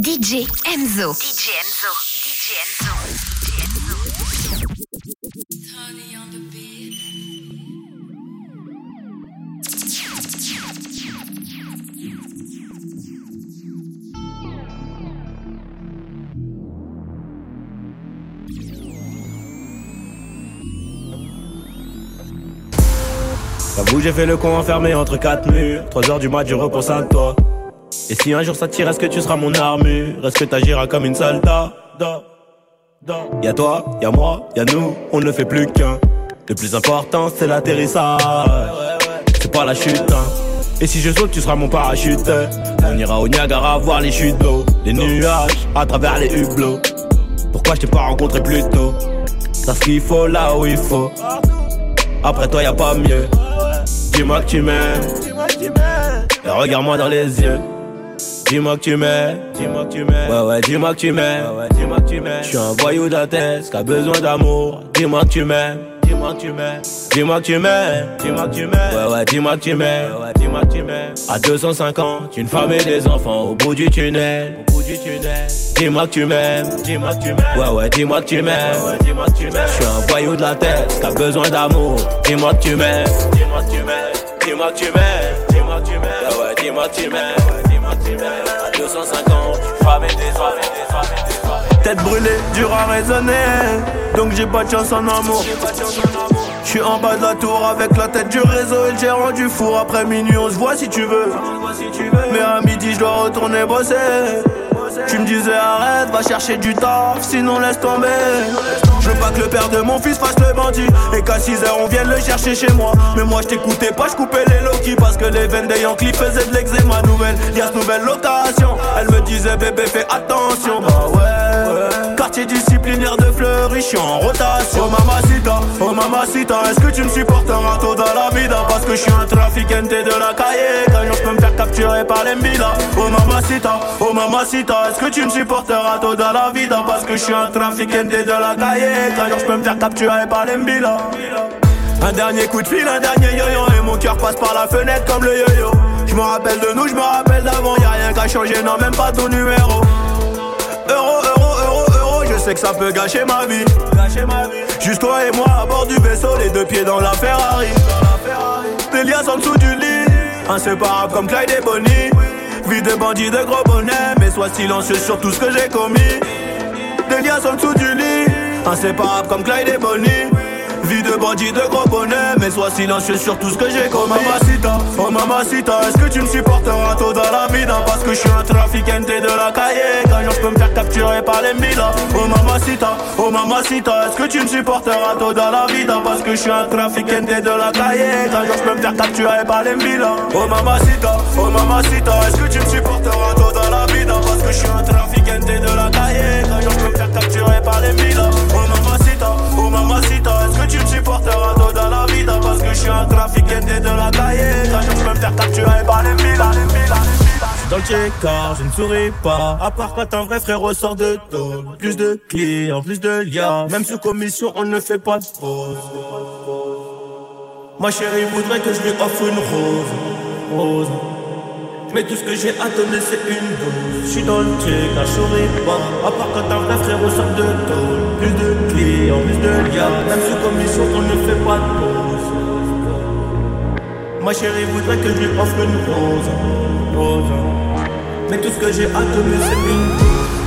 DJ Enzo. DJ Enzo. DJ Enzo. DJ Enzo. Honey on the beat. J'avoue, j'ai fait le con enfermé entre quatre murs. 3 heures du mat, je repense à toi. Et si un jour ça tire, est-ce que tu seras mon armure Est-ce que t'agiras comme une soldat da, da. Y'a toi, y'a moi, y'a nous, on ne fait plus qu'un. Le plus important, c'est l'atterrissage. C'est pas la chute, hein. Et si je saute, tu seras mon parachute. On ira au Niagara voir les chutes d'eau, les nuages à travers les hublots. Pourquoi je t'ai pas rencontré plus tôt? T'as ce qu'il faut là où il faut. Après toi, y a pas mieux. Dis-moi que tu m'aimes. Et regarde-moi dans les yeux. Dis-moi que tu m'aimes, dis-moi que tu m'aimes. Ouais, ouais, dis-moi que tu m'aimes. Ouais, ouais, dis-moi que tu m'aimes. Je suis un voyou d'Athènes qui a besoin d'amour. Dis-moi que tu m'aimes. Dis-moi que tu m'aimes. Dis-moi que tu m'aimes. Dis-moi que tu m'aimes. Ouais, ouais, dis-moi que tu m'aimes. Ouais, dis-moi que tu m'aimes. À 250, une femme et des enfants au bout du tunnel. Au bout du tunnel. Dis-moi que tu m'aimes. Dis-moi que tu m'aimes. Ouais, ouais, dis-moi que tu m'aimes. Ouais, dis-moi que tu m'aimes. Je suis un voyou de la tête qui a besoin d'amour. Dis-moi que tu m'aimes. Dis-moi que tu m'aimes. Dis-moi que tu m'aimes. Dis-moi que tu m'aimes. Ouais, ouais, dis-moi que tu m'aimes. À 250, femme et des des Tête brûlée, dur à raisonner. Donc j'ai pas de chance en amour. Je suis en bas de la tour avec la tête du réseau et le gérant du four. Après minuit, on se voit si tu veux. Mais à midi, je dois retourner bosser. Tu me disais arrête, va chercher du taf, sinon laisse tomber. Que le père de mon fils fasse le bandit. Et qu'à 6h on vienne le chercher chez moi. Mais moi je t'écoutais pas, je coupais les Loki Parce que les veines des Yankees faisaient de l'eczéma nouvelle Y'a nouvelle location. Elle me disait bébé fais attention. Bah ouais, Quartier disciplinaire de Fleury, je en rotation. Oh mamacita, oh mamacita Est-ce que tu me supporteras tôt dans la vida? Parce que je suis un trafiquant de la cahier. Quand je peux me faire capturer par les mbila. Oh mamacita, oh mamacita Est-ce que tu me supporteras tôt dans la vida? Parce que je suis un trafiquant de la cahier. Quand je peux me faire capturer par les mbila. Un dernier coup de fil, un dernier yo-yo Et mon cœur passe par la fenêtre comme le yo-yo. Je me rappelle de nous, je me rappelle d'avant Y'a rien qu'à changer, non même pas ton numéro. Euro, euro, sais que ça peut gâcher ma vie. Juste toi et moi à bord du vaisseau Les deux pieds dans la Ferrari. Des liens en dessous du lit. Inséparable comme Clyde et Bonnie. Vie de bandits de gros bonnets Mais sois silencieux sur tout ce que j'ai commis. Des liens en dessous du lit. Inséparable comme Clyde et Bonnie Vie de bandit de gros bonnet Mais sois silencieux sur tout ce que j'ai commis. Oh mamacita, oh mamacita Est-ce que tu me supporteras tôt dans la vida Parce que je suis un trafiquant de la cahier. Quand je peux me faire capturer par les mbila Oh mamacita, oh mamacita Est-ce que tu me supporteras tôt dans la vida? Parce que je suis un trafiquant de la cahier. Quand je peux me faire capturer par les mbila Oh mamacita, oh mamacita Est-ce que tu me supporteras tôt dans la vida? Parce que je suis un trafiquant de la cahier. Quand je peux me faire capturer par les mbila Oh mamacita, oh mamacita dans la vida Parce que je suis un trafiquant de la cahier Quand je peux me faire capturer par les mbila dans le check-car, je ne souris pas. À part quand un vrai frère ressort de dos. Plus de clients, plus de liens. Même sous commission, on ne fait pas de pause. Ma chérie voudrait que je lui offre une rose. Rose. Mais tout ce que j'ai à donner, c'est une dose. Je suis dans le je souris pas. À part quand un vrai frère ressort de dos. Plus de clients, plus de liens. Même sous commission, on ne fait pas de pause. Ma chérie voudrait que je lui offre une rose. Mais tout ce que j'ai à donner c'est une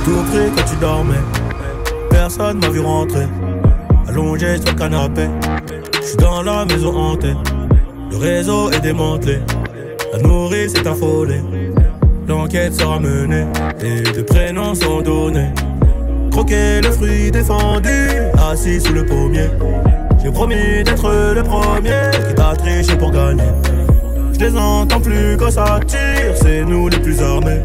Tout près quand tu dormais Personne m'a vu rentrer Allongé sur le canapé Je suis dans la maison hantée Le réseau est démantelé La nourrice est affolée L'enquête sera menée Et deux prénoms sont donnés Croquer le fruit défendu Assis sous le pommier j'ai promis d'être le premier qui t'a triché pour gagner. Je les entends plus quand ça c'est nous les plus armés.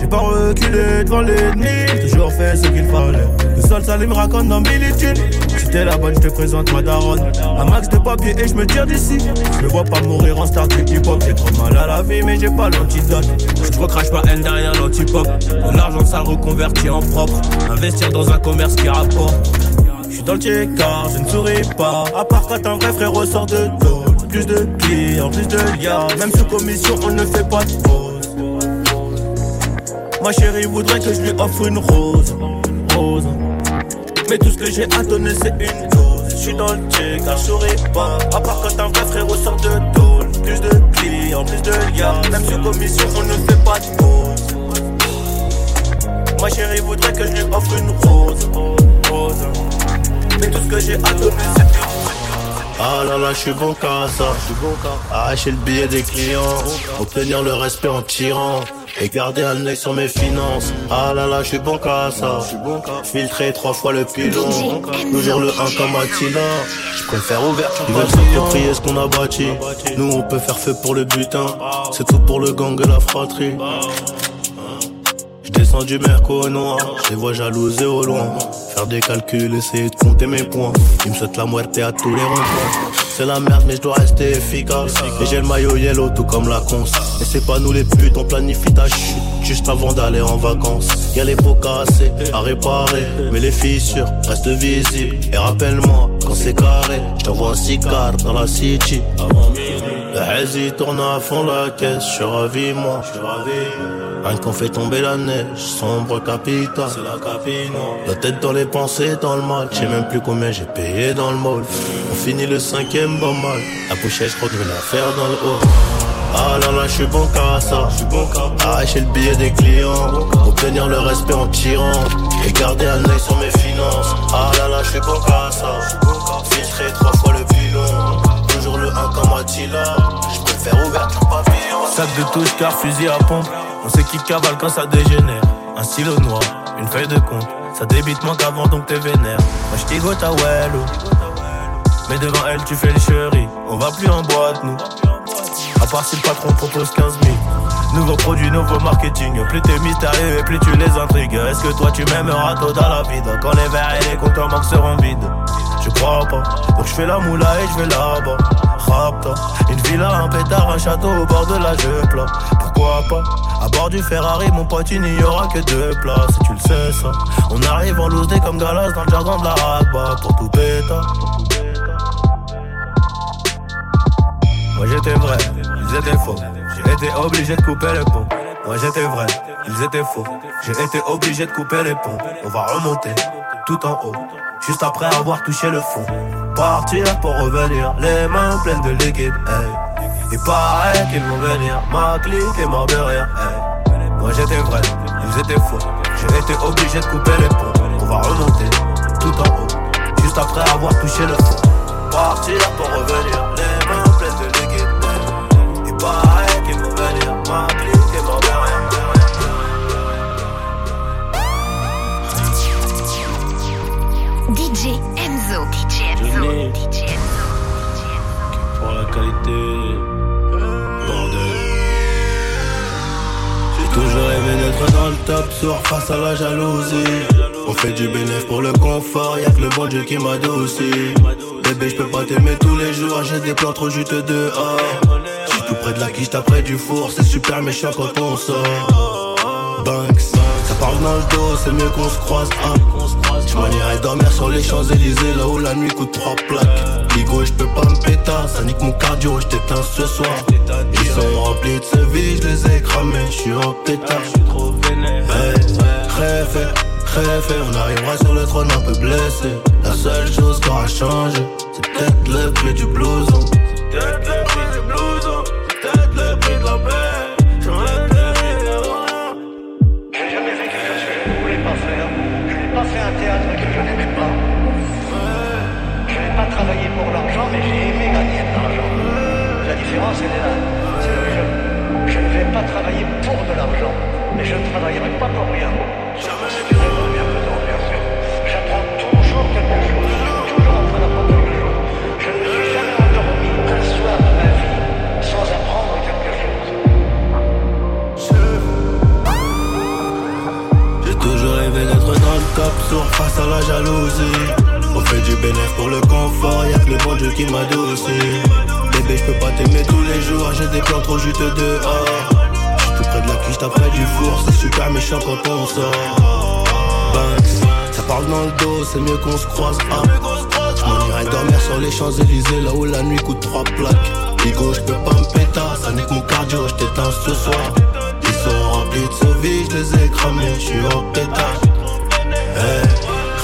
J'ai pas reculé devant l'ennemi, toujours fait ce qu'il fallait. Le sol ça me raconte dans Militude. Si t'es la bonne, je te présente ma daronne. Un max de papier et je me tire d'ici. Je me vois pas mourir en star du hip hop. J'ai trop mal à la vie, mais j'ai pas l'antidote. Je recrache pas haine derrière l'antipop. De l'argent ça reconverti en propre. Investir dans un commerce qui rapporte. Je suis dans le check-car, je ne souris pas. À part quand un vrai frère ressort de dos. Plus de clients, plus de liens. Même sous commission, on ne fait pas de pause. Ma chérie voudrait que je lui offre une rose, rose. Mais tout ce que j'ai à donner c'est une dose. Je suis dans le check, car je pas. À part quand un vrai frère sort de tôle. Plus de clients, plus de liens. Même sur commission, on ne fait pas de pause. Ma chérie voudrait que je lui offre une rose, rose. Mais tout ce que j'ai à donner c'est une ah là là, je suis bon qu'à ça. Arracher le billet des clients, obtenir le respect en tirant. Et garder un œil sur mes finances. Ah là là, je suis bon qu'à ça. Filtrer trois fois le pilon. Toujours le 1 comme Attila. Je préfère ouvert. Ils veulent s'approprier ce qu'on a bâti. Nous, on peut faire feu pour le butin. C'est tout pour le gang et la fratrie. Descends du merco noir, je les vois jalouser au loin. Faire des calculs, essayer de compter mes points. Ils me souhaitent la muerte à tous les ronds C'est la merde, mais je dois rester efficace. Et j'ai le maillot yellow, tout comme la cons. Et c'est pas nous les putes, on planifie ta chute juste avant d'aller en vacances. Y'a les pots cassés à réparer, mais les fissures restent visibles. Et rappelle-moi, quand c'est carré, je t'envoie un cigare dans la city. Le hazy tourne à fond la caisse, je suis ravi, moi. Rien qu'on fait tomber la neige, sombre capital. C'est la capine. La tête dans les pensées, dans le mal. J'ai même plus combien j'ai payé dans le mall. On finit le cinquième bon mal. La pochette, je crois que je vais la faire dans le haut. Ah là là, je suis bon qu'à ça. Je suis bon Arracher le billet des clients. Obtenir le respect en tirant. Et garder un œil sur mes finances. Ah là là, je suis bon qu'à ça. Filtrer trois fois le bilan. Toujours le 1 comme Attila. Je préfère ouverture pavillon. Sac de touche car fusil à pompe. On sait qui cavale quand ça dégénère. Un stylo noir, une feuille de compte. Ça débite moins qu'avant donc t'es vénère. Moi j'tigo ta wello. Mais devant elle tu fais le chéri. On va plus en boîte nous. À part si le patron propose 15 000. Nouveau produit, nouveau marketing. Plus t'es mystérieux et plus tu les intrigues. Est-ce que toi tu m'aimeras tôt dans la vide Quand les verres et les comptes manque seront vides. Je crois pas. Donc je fais la moula et je vais là-bas. Une villa, un pétard, un château au bord de la plat. Pourquoi pas? À bord du Ferrari, mon pote, il n'y aura que deux places. tu le sais ça. On arrive en loose comme Galas dans le jargon de la ragba. Pour tout péta. Moi j'étais vrai, ils étaient faux. J'ai été obligé de couper les ponts. Moi j'étais vrai, ils étaient faux. J'ai été obligé de couper les ponts. On va remonter tout en haut, juste après avoir touché le fond. Partir pour revenir, les mains pleines de liquide. Hey. Et pareil qu'ils vont venir, ma clique est mort de rire. Moi j'étais vrai, ils étaient faux. J'ai été obligé de couper les ponts. On va remonter tout en haut, juste après avoir touché le fond. Partir pour revenir, les mains pleines de liquide. Et pareil qu'ils vont venir, ma clique est mort de rire. DJ Enzo. Pour la qualité. Bordel. J'ai toujours aimé d'être dans le top sur face à la jalousie. On fait du bénéfice pour le confort, y'a que le bon Dieu qui m'adoucit. Bébé, je peux pas t'aimer tous les jours, j'ai des plans trop juteux dehors. J'suis tout près de la quiche, près du four, c'est super méchant quand on sort. Banks, ça parle dans le dos, c'est mieux qu'on se croise. Hein. Je m'en dormir sur les Champs-Élysées, là où la nuit coûte trois plaques. Ligo, je peux pas me péter, ça nique mon cardio, je t'éteins ce soir. Ils sont remplis de ce vie, je les ai cramés, je suis en pétard. Hey, rêve, rêve, on arrivera sur le trône un peu blessé. La seule chose qui aura changé, c'est peut-être le prix du blouson. C'est peut-être le c'est Je, ne vais pas travailler pour de l'argent, mais je ne travaillerai pas pour rien. C'est vraiment bien bien sûr. J'apprends toujours quelque chose. Je toujours en train d'apprendre quelque chose. Je ne suis jamais endormi un soir de ma vie sans apprendre quelque chose. J'ai toujours rêvé d'être dans le top sur face à la jalousie. On fait du bénéfice pour le confort, y'a que le bon Dieu qui m'adoucit. Je peux pas t'aimer tous les jours, j'ai des plans trop juteux dehors. J'suis tout près de la cuisse, près du four, c'est super méchant quand on sort. Banks, ça parle dans le dos, c'est mieux qu'on se croise. Ah. J'm'en irai dormir sur les Champs-Élysées, là où la nuit coûte trois plaques. Bigo, j'peux pas me péter, ça n'est que mon cardio, j't'éteins ce soir. Ils sont remplis de vie, j'les ai famille, je suis au pétard. Hey,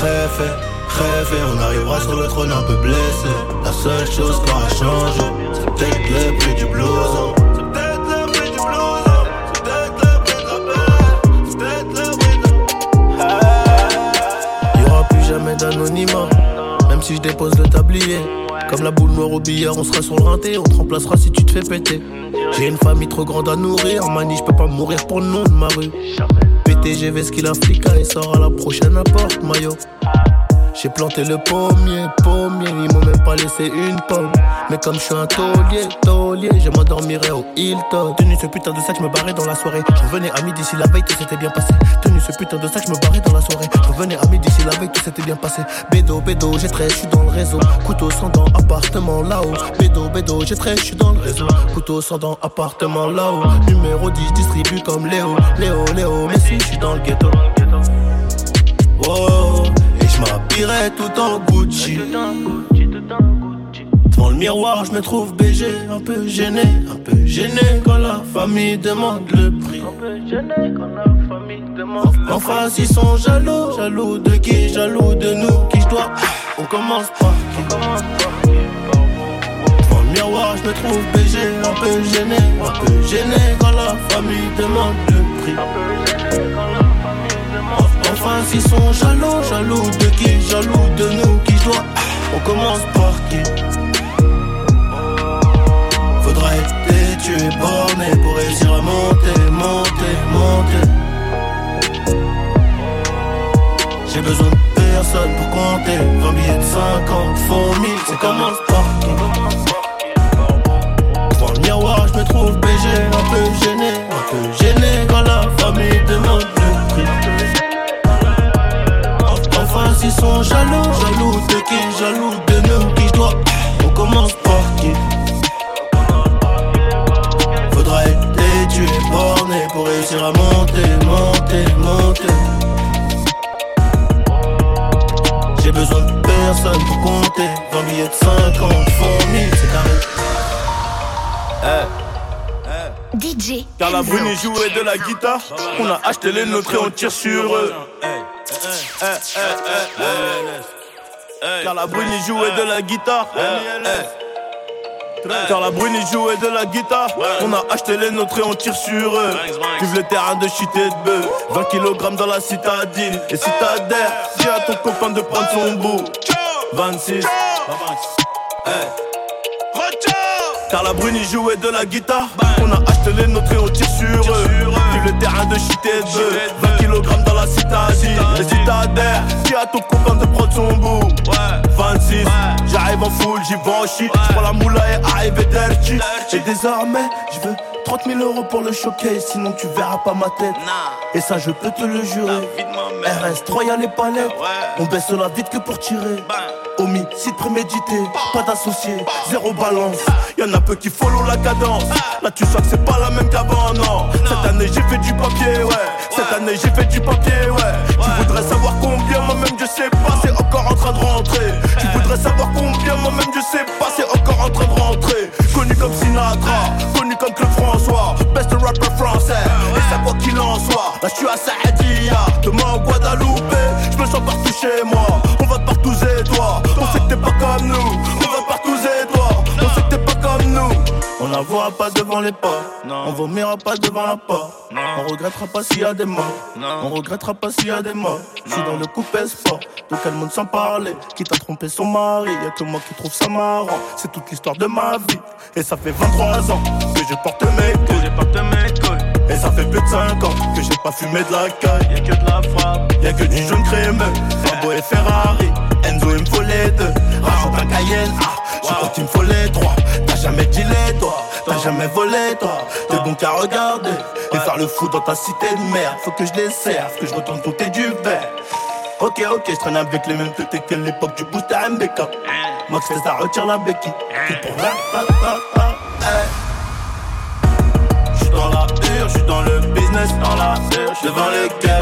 rêve, rêve, on arrivera sur le trône un peu blessé. La seule chose qu'on a changé, peut-être le prix du blouson. jamais d'anonymat. Même si je dépose le tablier. Comme la boule noire au billard on sera sur le rinté. On te remplacera si tu te fais péter. J'ai une famille trop grande à nourrir. Mani je peux pas mourir pour le nom de ma rue. PTGV ce qu'il flic Et sort à la prochaine apporte maillot j'ai planté le pommier, pommier, ils m'ont même pas laissé une pomme. Mais comme je suis un taulier, taulier, je m'endormirai au Hilton. Tenu ce putain de sac, je me barrais dans la soirée. Je revenais à midi si la veille tout s'était bien passé. Tenu ce putain de sac, je me barrais dans la soirée. Je revenais à midi si la veille tout s'était bien passé. Bédo, bédo, j'ai très, je suis dans le réseau. Couteau sans dents, appartement là-haut. Bédo, bédo, j'ai très, je suis dans le réseau. Couteau sans dents, appartement là-haut. Numéro 10, distribue comme Léo. Léo, Léo, mais si, je suis dans le ghetto. Oh. M'habillerai tout en Gucci. Devant le miroir, je me trouve BG, un peu gêné, un peu gêné quand la famille demande le prix. Un peu famille demande le En face, ils sont jaloux, jaloux de qui, jaloux de nous, qui je dois. On commence par qui Devant le miroir, je me trouve BG, un peu gêné, un peu gêné quand la famille demande le prix. Quand la Enfin s'ils sont jaloux, jaloux de qui? Jaloux de nous qui doit On commence par qui? Faudra être têtu et borné pour réussir à monter, monter, monter. J'ai besoin de personne pour compter. 20 billets de 50, faux 1000 C'est commence par qui? Sont jaloux, jaloux de qui, jaloux de nous qui doit. On commence par qui? Faudra être têtu et borné pour réussir à monter, monter, monter. J'ai besoin de personne pour compter 20 billets de 50, font 1000, c'est carré. DJ. Car la brune jouait de la guitare. On a acheté les nôtres et on tire sur eux. Car la brune jouait de la guitare. Car la brune jouait de la guitare. On a acheté les nôtres et on tire sur eux. Vive le terrain de shit et de bœuf. 20 kg dans la citadine. Et si t'adhères, dis à ton copain de prendre son bout. 26. Car la brune jouait de la guitare. On a acheté les nôtres et on sur eux. Vive le terrain de shit et de bœuf. 20 kg dans la citadine. Et si t'adhères, dis à ton copain de prendre son bout. 26, j'arrive en full, j'y vais en shit. J'prends la moula et arrive dirty. Et désormais, je veux 30 000 euros pour le showcase, sinon tu verras pas ma tête. Et ça, je peux te le jurer. RS3, y'a les palettes. On baisse la vite que pour tirer. Homicide prémédité, pas d'associé, zéro balance. Y'en a peu qui follow la cadence. Là, tu sens que c'est pas la même qu'avant, non. Cette année, j'ai fait du papier, ouais. Cette année, j'ai fait du papier, ouais. Tu voudrais savoir combien, moi-même, je sais pas, c'est encore en train de rentrer. Tu voudrais savoir combien, moi-même, je sais pas, c'est encore en train de rentrer. Connu comme Sinatra, Best rapper français. Et c'est quoi qu'il en soit, là, je suis à Saadia, demain au Guadeloupe. Je me sens partout chez moi, on va partout et toi. On sait que t'es pas comme nous, n'avouera pas devant les pas, on vomira pas devant la porte. On regrettera pas s'il y a des morts, on regrettera pas s'il y a des morts. Je suis dans le coupé sport, de quel monde sans parler. Qui t'a trompé son mari, y'a que moi qui trouve ça marrant. C'est toute l'histoire de ma vie, et ça fait 23 ans que je porte mes couilles. Je porte mes couilles. Et ça fait plus de 5 ans que j'ai pas fumé de la caille. Y'a que de la frappe, y'a que du jaune crémeux. Lambo et Ferrari, Enzo il me faut les deux. Rajoute un Cayenne, ah, je crois qu'il me faut les trois. T'as jamais dealé toi, t'as jamais volé toi. T'es bon qu'à regarder et faire le fou dans ta cité de merde. Faut que je les serve, que je retourne tout du verre. Ok, ok, je traîne avec les mêmes têtes que l'époque du booster MBK. Max fait ça retire la béquille. Tout pour la, la, la, la, J'suis dans la hur, j'suis dans le business, dans la hur, devant les caisses,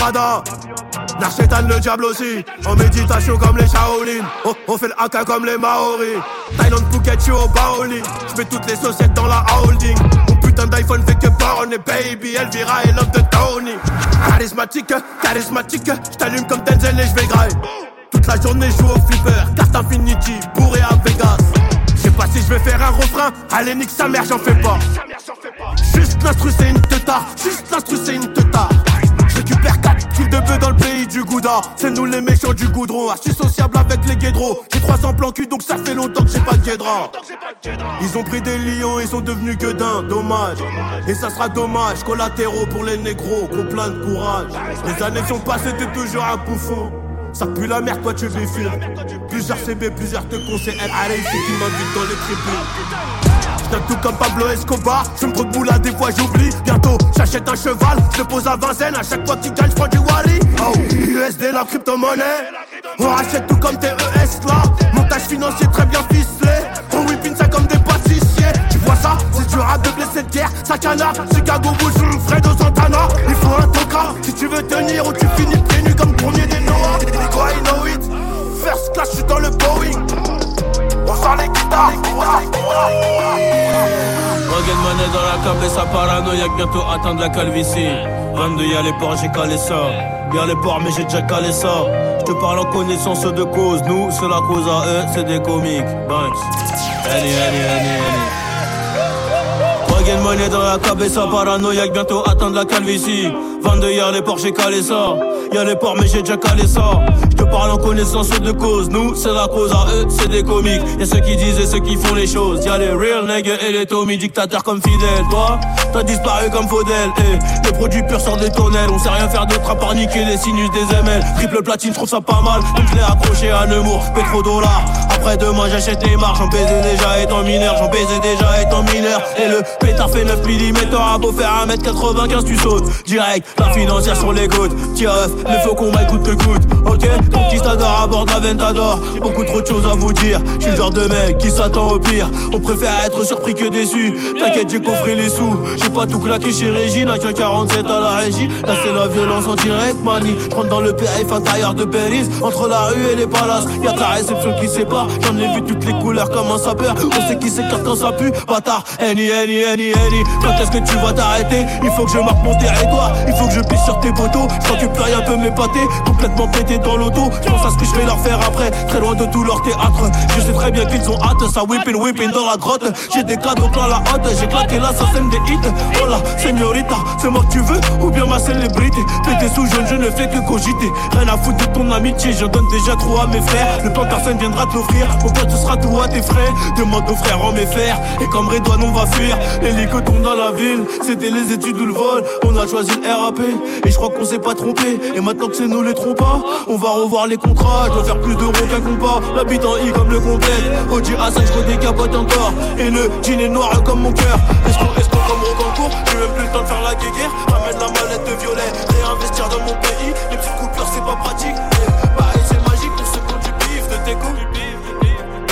Prada, le diable aussi, en méditation comme les Shaolin. On, on fait le comme les Maoris. Thailand Phuket, au Baoli. J'mets toutes les sociétés dans la holding. Mon putain d'iPhone fait que on est baby. Elvira et love de Tony. Charismatique, charismatique. J't'allume comme Denzel et j'vais grailler. Toute la journée, joue au flipper. Carte Infinity, bourré à Vegas. J'sais pas si j'vais faire un refrain. Allez, nique sa mère, j'en fais pas. Juste l'instru, c'est une teutard. Juste l'instru, c'est Gouda. C'est nous les méchants du goudron. Archi sociable avec les guédros. J'ai 300 plans cul, donc ça fait longtemps que j'ai pas de guédra. Ils ont pris des lions, ils sont devenus gueudins. Dommage. Et ça sera dommage. Collatéraux pour les négros. Qu'on plein de courage. Les années sont passées, t'es toujours un bouffon. Ça pue la merde, toi tu bifures. Plusieurs CB, plusieurs te conseillent. Elle allez, c'est qui m'invite dans les tribunes. Tout comme Pablo Escobar. Je me de boule à des fois j'oublie. Bientôt j'achète un cheval. Je pose à Vincennes. À chaque fois qu'il gagne, j'prends du Wally. Oh, USD, la crypto-monnaie. On rachète tout comme TES là. Montage financier très bien ficelé. On whippine ça comme des pâtissiers. Tu vois ça? C'est du rap de blessé de guerre. Ça canard, Chicago Bulls, Fredo Santana. Il faut un toca si tu veux tenir ou tu finis pieds nus comme premier des Noah. Cabeza paranoïaque, bientôt atteindre la calvitie. 22 y'a les ports, j'ai calé ça. Y'a les ports, mais j'ai déjà calé ça. Je te parle en connaissance de cause. Nous, c'est la cause à eux, c'est des comiques. Banks. Annie, Annie, Annie, Annie. Rugged money dans la cabeza paranoïaque, bientôt atteindre la calvitie. 22 y'a les ports, j'ai calé ça. Y'a les ports, mais j'ai déjà calé ça. Je parle en connaissance de cause. Nous, c'est la cause à eux, c'est des comiques. Y'a ceux qui disent et ceux qui font les choses. Y'a les real niggas et les Tommy, dictateurs comme Fidel. Toi, t'as disparu comme Faudel. Et les produits purs sortent des tonnelles. On sait rien faire d'autre à part niquer les sinus des ML. Triple platine, je trouve ça pas mal. Donc je l'ai accroché à Nemours, pétrodollar. Après demain, j'achète les marques. J'en baisais déjà étant mineur. J'en baisais déjà étant mineur. Et le pétard fait 9 mm. T'auras beau faire 1m95, tu sautes. Direct, la financière sur les gouttes. Tiens, le faucon m'a coûte que coûte. Ok, conquistador à bord de la Ventador. Beaucoup trop de choses à vous dire. Je suis le genre de mec qui s'attend au pire. On préfère être surpris que déçu. T'inquiète, j'ai coffré les sous. J'ai pas tout claqué chez Régine. À 47 à la régie. Là, c'est la violence en direct, mani. J'rentre dans le périph' intérieur de Péris. Entre la rue et les palaces. Y'a la réception qui sépare. J'en ai vu toutes les couleurs comme un sapeur. On sait qui s'écarte quand ça pue. Bâtard, Annie, Annie, Annie, Annie. Quand est-ce que tu vas t'arrêter? Il faut que je marque mon territoire. Il faut que je pisse sur tes poteaux. Sans que plus rien peut m'épater. Complètement pété dans l'auto. Je pense à ce que je vais leur faire après. Très loin de tout leur théâtre. Je sais très bien qu'ils ont hâte. Ça whipping, whipping dans la grotte. J'ai des cadeaux plein la hâte. J'ai claqué là, ça sème des hits. Oh là, señorita, c'est moi que tu veux ou bien ma célébrité. Pété sous jeune, je ne fais que cogiter. Rien à foutre de ton amitié. Je donne déjà trop à mes frères. Le plan personne viendra te l'offrir. Mon pote, ce sera tout à tes frères. Demande aux frères en mes fers. Et comme Redouane, on va fuir. L'hélico tombe dans la ville. C'était les études ou le vol. On a choisi le RAP. Et je crois qu'on s'est pas trompé. Et maintenant que c'est nous les trompas, on va revoir les contrats. Je dois faire plus d'euros qu'un compas. La bite en I comme le complète. OG A5, je redécapote encore. Et le jean est noir comme mon cœur. Est-ce qu'on est comme Rocancourt J'ai même plus le temps de faire la guéguerre. Ramène la mallette de violet. Réinvestir dans mon pays. Les petites coupures, c'est pas pratique. Et pareil, c'est magique pour ceux qui du bif de tes coups.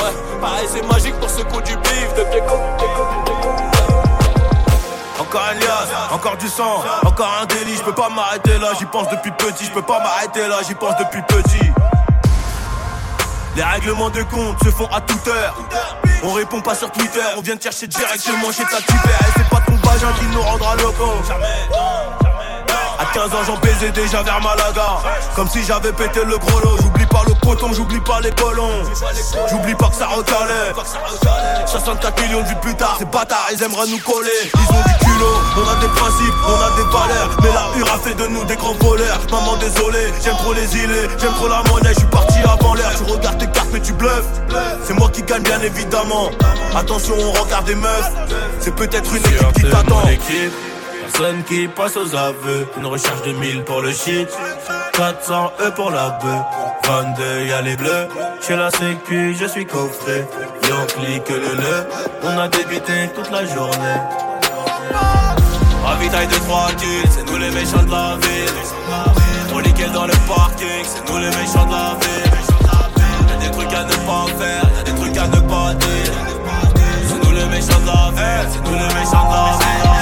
Ouais, pareil, c'est magique pour ceux qui du bif de tes encore un lias, encore du sang, encore un délit, je peux pas m'arrêter là, j'y pense depuis petit, je peux pas m'arrêter là, j'y pense depuis petit. Les règlements de compte se font à toute heure. On répond pas sur Twitter, on vient te chercher directement chez ta tupère. Pas qui nous rendra locaux. À 15 ans, j'en baisais déjà vers Malaga. Comme si j'avais pété le gros lot. J'oublie pas le coton, j'oublie pas les colons. J'oublie pas que ça recalait. 64 millions de vues plus tard, ces bâtards, ils aimeraient nous coller. Ils ont du culot, on a des principes, on a des valeurs. Mais la hur a fait de nous des grands voleurs. Maman, désolé, j'aime trop les îles, j'aime trop la monnaie. Je suis parti avant l'heure, tu regardes tes cartes, mais tu bluffes. C'est moi qui gagne, bien évidemment. Attention, on regarde des meufs. C'est peut-être une équipe qui t'attend. Personne qui passe aux aveux. Une recherche de 1000 pour le shit. 400 E pour la bœuf. 22 y'a les bleus. Chez la sécu, je suis coffré. Y'en clique le le. On a débité toute la journée. Ravitaille de trois c'est nous les méchants de la ville. On nickel dans le parking, c'est nous les méchants de la ville. Y'a des trucs à ne pas faire, y'a des trucs à ne pas dire. C'est nous les méchants de la ville, c'est nous les méchants de la ville.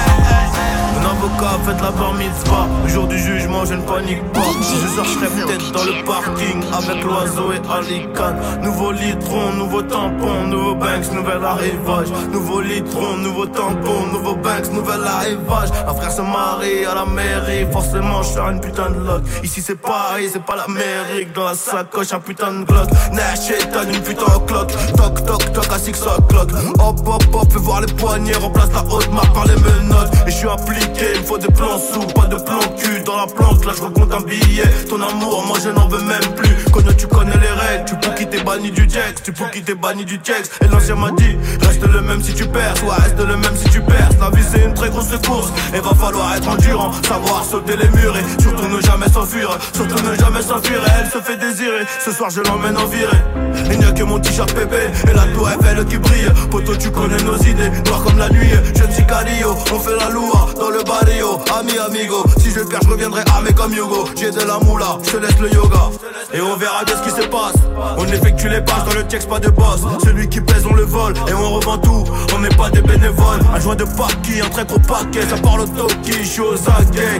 On fait la bar mitzvah. Le jour du jugement, je ne panique pas. Je serai peut-être dans le parking avec l'oiseau et Alican. Nouveau litron, nouveau tampon, nouveau Banks, nouvel arrivage. Nouveau litron, nouveau tampon, nouveau Banks, nouvel arrivage. Un frère se marie à la mairie, forcément je une putain de lock. Ici c'est pareil, c'est pas l'Amérique. Dans la sacoche, un putain de glock. Nash une putain de clock. Toc toc toc à six o'clock. Hop hop hop, fais voir les poignets, remplace la haute marque par les menottes. Et je suis appliqué, il faut des plans sous, pas de plan cul dans la planque. Là je recompte un billet. Ton amour, moi je n'en veux même plus. Connais, tu connais les règles, tu peux quitter banni du texte, tu peux quitter banni du texte. Et l'ancien m'a dit, reste le même si tu perds, soit reste le même si tu perds. La vie c'est une très grosse course, et va falloir être endurant, savoir sauter les murs et surtout ne jamais s'enfuir, surtout ne jamais s'enfuir. Elle se fait désirer, ce soir je l'emmène en virée. Il n'y a que mon t-shirt pépé et la tour Eiffel qui brille. Poto, tu connais nos idées, noir comme la nuit. Jeune Sicario, on fait la loua dans le barrio. Ami, amigo, si je perds, je reviendrai armé comme Yogo. J'ai de la moula, je te laisse le yoga. Et on verra bien ce qui se passe. On effectue les passes dans le texte, pas de boss. Celui qui pèse, on le vole et on revend tout. On n'est pas des bénévoles. Un joint de paki, un très gros paquet. Ça parle au toki, je suis.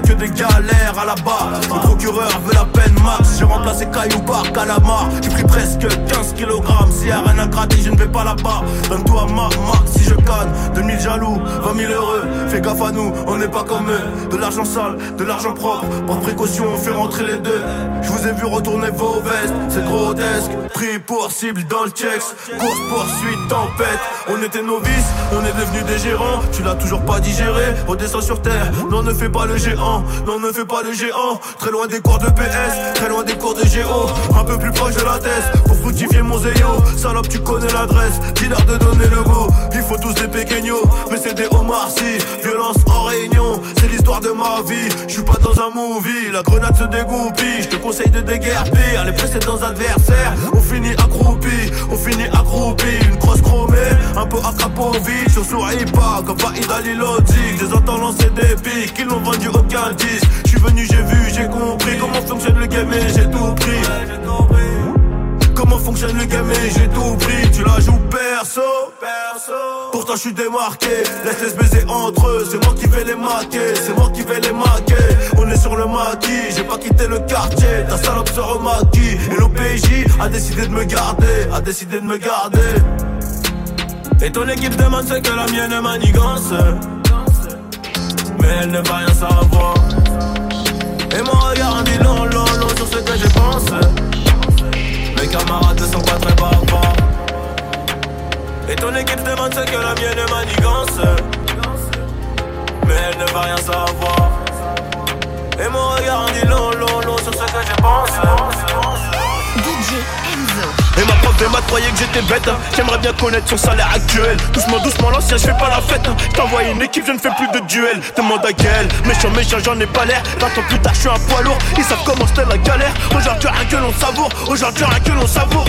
Que des galères à la barre. Le procureur veut la peine max. J'ai remplacé Caillou par Calamar. J'ai pris presque 15 kg. Si y'a rien à gratter, je ne vais pas là-bas. Donne-toi ma max si je canne. 2000 jaloux, 20 000 heureux. Fais gaffe à nous, on n'est pas comme eux. De l'argent sale, de l'argent propre. Par précaution, on fait rentrer les deux. Je vous ai vu retourner vos vestes, c'est grotesque. Pris pour cible dans le checks. Course poursuite, tempête. On était novices, on est devenus des gérants. Tu l'as toujours pas digéré, redescends sur terre. Non, ne fais pas le géant, non, ne fais pas le géant. Très loin des cours de PS, très loin des cours de Géo. Un peu plus proche de la thèse, pour fructifier mon zéo. Salope, tu connais l'adresse, dis-leur de donner le go. Il faut tous des péqueños, mais c'est des homards. Violence en réunion, c'est l'histoire de ma vie. Je suis pas dans un movie, la grenade se dégoupille. Je te conseille de déguerpir les précédents adversaires. On finit accroupi, on finit accroupi. Une crosse chromée, un peu acrapovitch. On sourit pas comme Faïd Alilodzic. Des entends lancer des pics, ils n'ont vendu aucun disque. Je suis venu, j'ai vu, j'ai compris comment fonctionne le game et j'ai tout pris. Comment fonctionne le game et j'ai tout pris Tu la joues perso, perso. Pourtant je suis démarqué. Laisse-les baiser entre eux C'est moi qui vais les maquer C'est moi qui vais les maquer. On est sur le maquis J'ai pas quitté le quartier. Ta salope se remaquille Et l'OPJ a décidé de me garder A décidé de me garder. Et ton équipe demande ce que la mienne manigance. Mais elle ne va rien savoir. Et mon regard dit long, long, long sur ce que je pense mes camarades ne sont pas très bavards. Et ton équipe demande ce que la mienne manigance. Mais elle ne va rien savoir. Et mon regard en dit long, long, long sur ce que je pense. DJ. De maths que j'étais bête J'aimerais bien connaître son salaire actuel. Doucement doucement l'ancien je fais pas la fête T'envoies une équipe je ne fais plus de duel. Demande à quel Méchant méchant j'en ai pas l'air. 20 ans plus tard je suis un poids lourd. Ils savent comment c'était la galère. Aujourd'hui rien que l'on savoure. Aujourd'hui rien que l'on savoure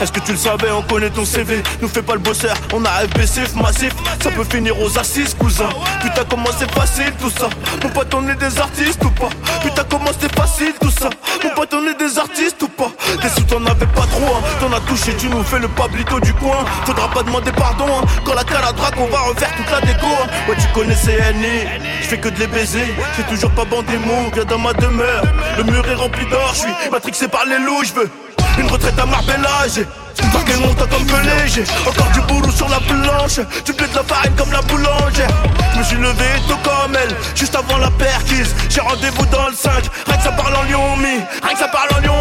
Est-ce que tu le savais? On connaît ton CV Nous fais pas le bosseur On a FBCF massif Ça peut finir aux assises cousin Putain comment c'est facile tout ça? Mon pote on est des artistes ou pas? Putain comment c'est facile tout ça? Mon pote on est des artistes ou pas? Des sous t'en avais pas trop hein? T'en as touché, tu nous fais le pablito du coin. Faudra pas demander pardon, hein? quand la caladraque, on va refaire toute la déco. Hein? Ouais, tu connais CNI, je fais que de les baiser. J'ai toujours pas bandé mots, viens dans ma demeure. Le mur est rempli d'or, je suis matrixé par les loups, je veux une retraite à Marbella, j'ai Marqué mon comme Pelé, encore du boulot sur la planche. Tu plais de la farine comme la boulangère Je me suis levé tôt comme elle, juste avant la perquise. J'ai rendez-vous dans le 5, rien que ça parle en Lyon Rien que ça parle en Lyon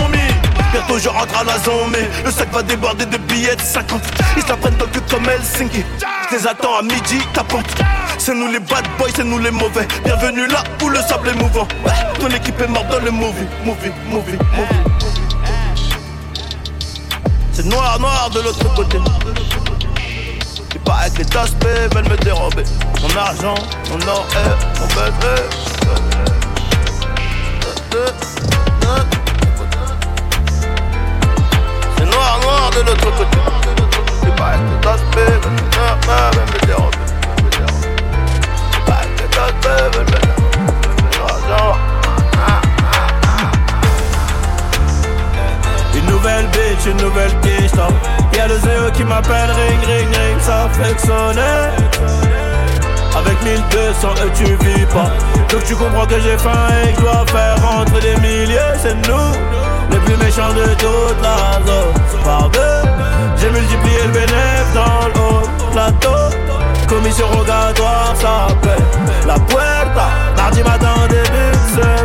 Bientôt je rentre à la zone mais le sac va déborder de billets de 50 Ils s'apprennent que comme Helsinki Je les attends à midi, tapant C'est nous les bad boys, c'est nous les mauvais. Bienvenue là où le sable est mouvant. Ton équipe est morte dans le movie, movie, movie, movie C'est noir, noir de l'autre côté. Il paraît que les aspects veulent me dérober. Mon argent, mon or est mon bébé noir, noir de l'autre côté. C'est pas que t'aspect, même me dérober. C'est pas que t'aspect, même me Une nouvelle bitch, une nouvelle quiche Y'a le zéro qui m'appelle ring ring ring, ça fait sonner Avec 1200 sans eux tu vis pas. Donc tu comprends que j'ai faim et que je dois faire rentrer des milliers, c'est nous, les plus méchants de toute la zone. Par deux, j'ai multiplié le bénéfice dans le haut plateau. Commission rogatoire, ça paie la puerta. Mardi matin.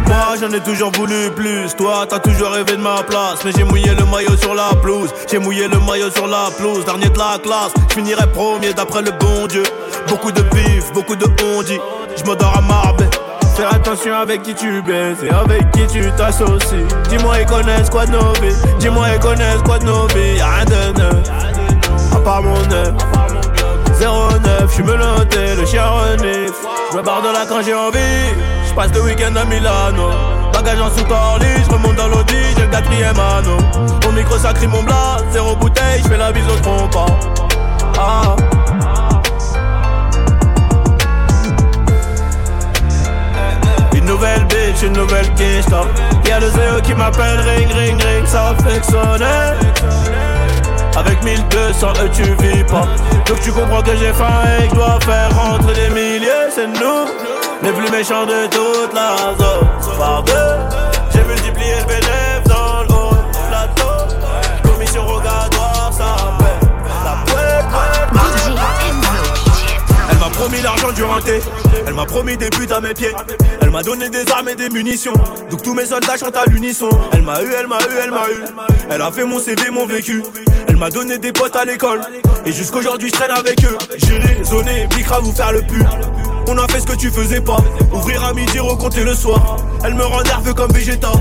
Moi, j'en ai toujours voulu plus. Toi, t'as toujours rêvé de ma place. Mais j'ai mouillé le maillot sur la pelouse. J'ai mouillé le maillot sur la pelouse. Dernier de la classe, je finirai premier d'après le bon Dieu. Beaucoup de bif, beaucoup de bondi. Je m'endors à Marbella. Fais attention avec qui tu baises et avec qui tu t'associes. Dis-moi, ils connaissent quoi de nos vies. Dis-moi, ils connaissent quoi de nos vies. Y'a rien de neuf, à part mon œuf. 09, je me noté, le chien renifle. Je barre de là quand j'ai envie. Je passe le week-end à Milano. Bagage en sous je remonte dans l'audi, j'ai le quatrième anneau. Au micro ça crie mon blas, zéro bouteille, je fais la bise au trompe. Ah. Une nouvelle bitch, une nouvelle quiche, Y'a le zéro qui m'appelle, ring, ring, ring, ça fait sonner. Avec 1200 eux tu vis pas. Donc tu comprends que j'ai faim et que dois faire rentrer des milliers. C'est nous, les plus méchants de toute la zone. Par deux, j'ai multiplié le bénéfice dans le plateau. Commission rogatoire, ça. Paie La DJ Elle m'a promis l'argent du renté Elle m'a promis des buts à mes pieds. Elle m'a donné des armes et des munitions. Donc tous mes soldats chantent à l'unisson. Elle m'a eu, elle m'a eu, elle m'a eu. Elle a fait mon CV, mon vécu elle m'a donné des potes à l'école. Et jusqu'aujourd'hui, je traîne avec eux. J'ai raisonné, Bicra vous faire le pu. On a fait ce que tu faisais pas. Ouvrir à midi, recompter le soir. Elle me rend nerveux comme Vegeta.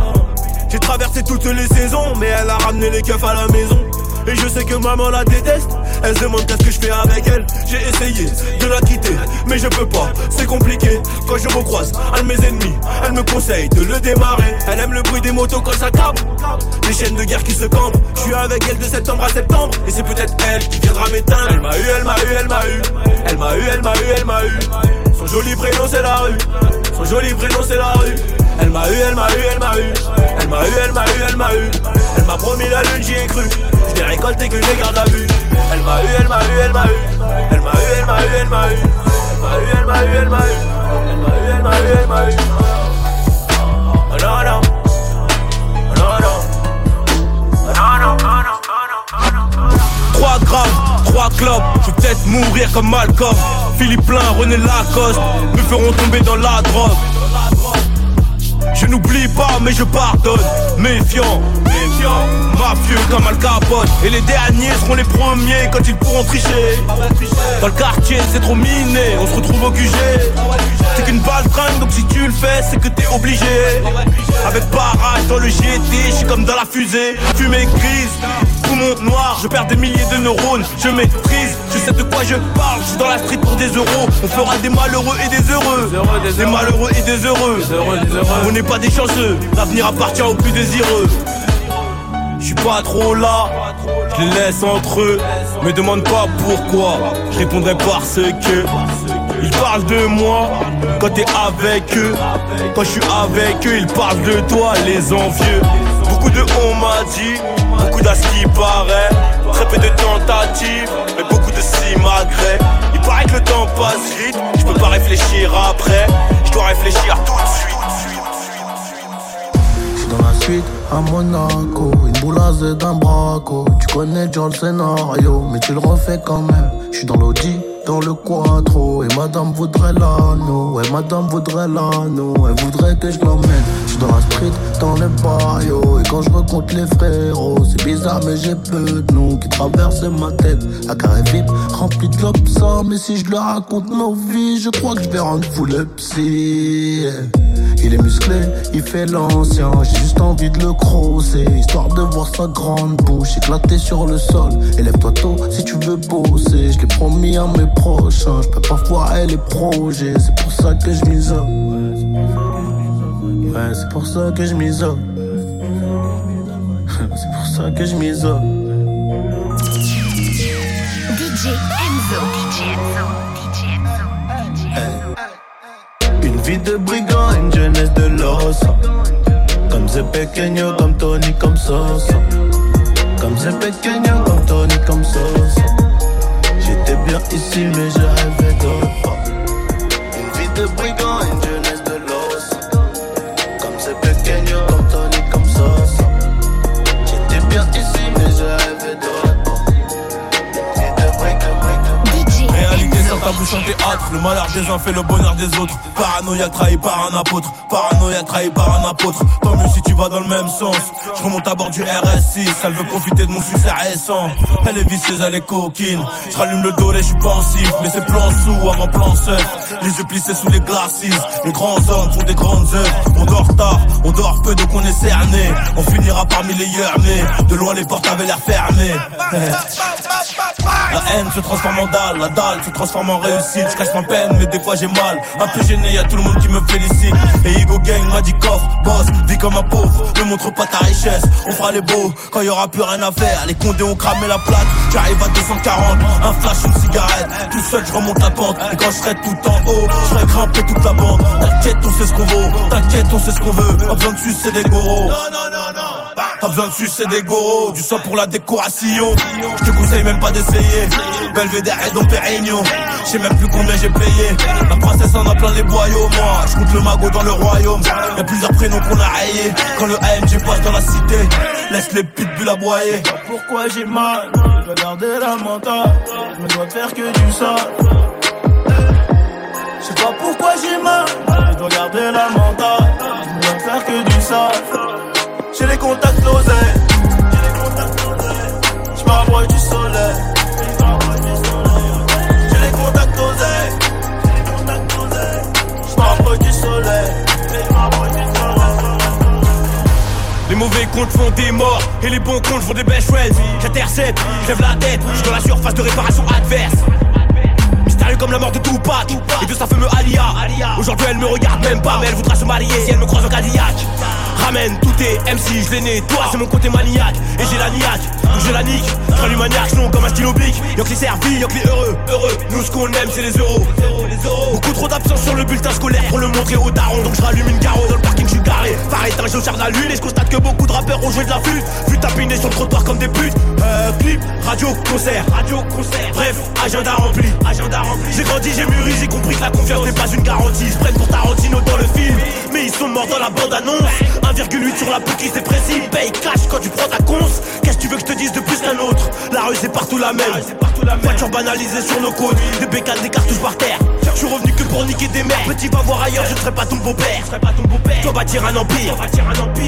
J'ai traversé toutes les saisons, mais elle a ramené les keufs à la maison. Et je sais que maman la déteste. Elle se demande qu'est-ce que je fais avec elle. J'ai essayé de la quitter, mais je peux pas. C'est compliqué. Quand je recroise un de mes ennemis, elle me conseille de le démarrer. Elle aime le bruit des motos quand ça tape. Les chaînes de guerre qui se campent. Je suis avec elle de septembre à septembre. Et c'est peut-être elle qui viendra m'éteindre. Elle m'a eu, elle m'a eu, elle m'a eu. Elle m'a eu, elle m'a eu, elle m'a eu. Son joli prénom c'est la rue. Son joli prénom c'est la rue. Elle m'a eu, elle m'a eu, elle m'a eu. Elle m'a eu, elle m'a eu, elle m'a eu. Elle m'a promis la lune, j'y ai cru. Je n'ai récolté que les gardes à vue. Elle m'a eu, elle m'a eu, elle m'a eu. Elle m'a eu, elle m'a eu, elle m'a eu. Elle m'a eu, elle m'a eu, elle m'a eu. Elle m'a eu, elle m'a eu, elle m'a eu. Oh non, non. Oh non, non. Oh non, non, grammes, clopes, je vais peut-être mourir comme Malcolm. Philippe Plein, René Lacoste, me feront tomber dans la drogue. Je n'oublie pas mais je pardonne Méfiant, méfiant. Mafieux comme Al Capone Et les derniers seront les premiers quand ils pourront tricher. Dans le quartier c'est trop miné. On se retrouve au QG C'est qu'une balle tringue donc si tu le fais c'est que t'es obligé. Avec barrage dans le GT Je suis comme dans la fusée. Fumée grise tout monde noir, je perds des milliers de neurones, je maîtrise, je sais de quoi je parle, je suis dans la street pour des euros, on fera des malheureux et des heureux, des malheureux et des heureux, on n'est pas des chanceux, l'avenir appartient aux plus désireux. Je suis pas trop là, je les laisse entre eux, me demande pas pourquoi, je répondrai parce que ils parlent de moi quand t'es avec eux, quand je suis avec eux, ils parlent de toi, les envieux. Beaucoup de on m'a dit, beaucoup d'as qui paraît, très peu de tentatives, mais beaucoup de si malgré. Il paraît que le temps passe vite, je peux pas réfléchir après, je dois réfléchir tout de suite. J'suis dans la suite à Monaco, une boulazée d'un braco. Tu connais déjà le scénario, mais tu le refais quand même. J'suis dans l'audi dans le quattro Et madame voudrait l'anneau. Ouais madame voudrait l'anneau. Elle voudrait que je l'emmène. J'suis dans la street, dans les barrios Et quand je recompte les frérots C'est bizarre mais j'ai peu de noms Qui traversent ma tête. La carré vip, rempli de ça Mais si je leur raconte nos vies Je crois que je vais rendre fou le psy. Il est musclé, il fait l'ancien. J'ai juste envie de le crosser, histoire de voir sa grande bouche éclater sur le sol. Élève-toi tôt si tu veux bosser. Je l'ai promis à mes prochains. Je peux pas foirer les projets, c'est pour ça que je m'isole. Ouais, c'est pour ça que je m'isole. c'est pour ça que je m'isole. DJ Enzo. DJ Enzo. DJ Enzo. DJ Enzo. Une vie de brigand, une jeunesse de l'os. Comme c'est pequeño, comme Tony, comme Sosa. Comme c'est pequeño, comme Tony, comme Sosa. Bien ici, mais je rêvais part. Une vie de le malheur des uns fait le bonheur des autres. Paranoïaque trahi par un apôtre, paranoïaque trahi par un apôtre. Tant mieux si tu vas dans le même sens. Je remonte à bord du RS6, elle veut profiter de mon succès récent. Elle est vicieuse, elle est coquine. Je rallume le dos, je suis pensif, mais c'est plan sous avant plan seul. Les yeux plissés sous les glacis, les grands hommes font des grandes œuvres. On dort tard, on dort peu donc on est cerné. On finira parmi les mais de loin les portes avaient l'air fermées. La haine se transforme en dalle, la dalle se transforme en Je cache ma peine, mais des fois j'ai mal. Un peu gêné, y'a tout le monde qui me félicite. Et Igo Gang m'a dit coffre, boss, vis comme un pauvre. Ne montre pas ta richesse, on fera les beaux quand y aura plus rien à faire. Les condés ont cramé la plaque, j'arrive à 240. Un flash, une cigarette, tout seul je remonte la pente. Et quand je serai tout en haut, je serai grimpé toute la bande. T'inquiète, on sait ce qu'on vaut, t'inquiète, on sait ce qu'on veut. Pas besoin de sucer des goros. Non, non, non, non. Pas besoin de sucer des goros, du sang pour la décoration. Je te conseille même pas d'essayer. Belvédère et Dom Pérignon. Je sais même plus combien j'ai payé. La princesse en a plein les boyaux. Moi, je compte le magot dans le royaume. Y'a plusieurs prénoms qu'on a rayés. Quand le AMG passe dans la cité, laisse les pitbulls aboyer. Pourquoi j'ai mal? Je dois garder la mentale. Je me dois faire que du sale. Je sais pas pourquoi j'ai mal. Je dois garder la mentale. Je me dois faire que du sale. J'ai les contacts d'oseille. Je m'envoie du soleil. J'ai les contacts d'oseille. Je m'envoie du soleil. Les mauvais comptes font des morts et les bons comptes font des belles chouettes. J'intercepte, je la tête, je suis dans la surface de réparation adverse. Mystérieux comme la mort de Tupac, et ça fait me Alia. Aujourd'hui elle me regarde même pas, mais elle voudra se marier si elle me croise en Cadillac. Ramène tout est MC, je l'ai né, toi c'est mon côté maniaque Et j'ai la niaque, j'ai la nique, je maniaque, non comme un stylo bic. Y'a que les servis, y'a que les heureux, heureux. Nous ce qu'on aime c'est les euros. Beaucoup trop d'absence sur le bulletin scolaire. Pour le montrer aux darons Donc je rallume une carreau dans le parking, je suis garé. Phare éteint, je charge la lune et je constate que beaucoup de rappeurs ont joué de la flûte. Vu tapiné sur le trottoir comme des putes. Euh, Clip, radio, concert, radio, concert. Bref, agenda rempli, agenda rempli. J'ai grandi, j'ai mûri, j'ai compris que la confiance n'est pas une garantie. Ils se prennent pour Tarantino dans le film. Mais ils sont morts dans la bande-annonce 1,8 sur la boutique, c'est précis. Paye cash quand tu prends ta conce. Qu'est-ce que tu veux que je te dise de plus qu'un autre? La rue, c'est partout la même. Voiture banalisée sur nos côtes. Des bécanes, des cartouches par terre. Je suis revenu que pour niquer des mères. Petit, va voir ailleurs, je ne serai pas ton beau-père. Toi bâtir un empire.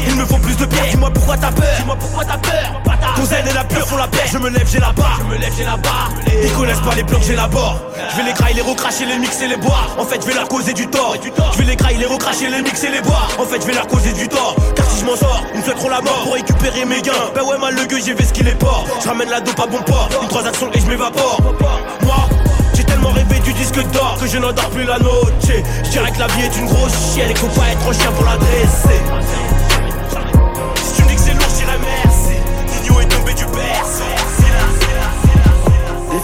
Il me faut plus de pierre. Dis-moi pourquoi t'as peur. Dis-moi pourquoi t'as peur. Ton zen et la pure font la paix. Je me lève, j'ai la barre. Je me lève, j'ai la barre. Ils connaissent pas les j'ai la barre. Je vais les grailler, les recracher, les mixer, les boire. En fait, je vais leur causer du tort. Je vais les grailler, les recracher, les mixer, les boire. En fait, je vais leur causer du tort. Car si je m'en sors, ils me souhaiteront la mort pour récupérer mes gains. Ben ouais, mal le gueux, j'ai vu ce qu'il est port. Je ramène la dope à bon port. Une transaction et je m'évapore. Moi, du disque d'or que je n'endors plus la noche. Je dirais que la vie est une grosse chienne et faut pas être un chien pour la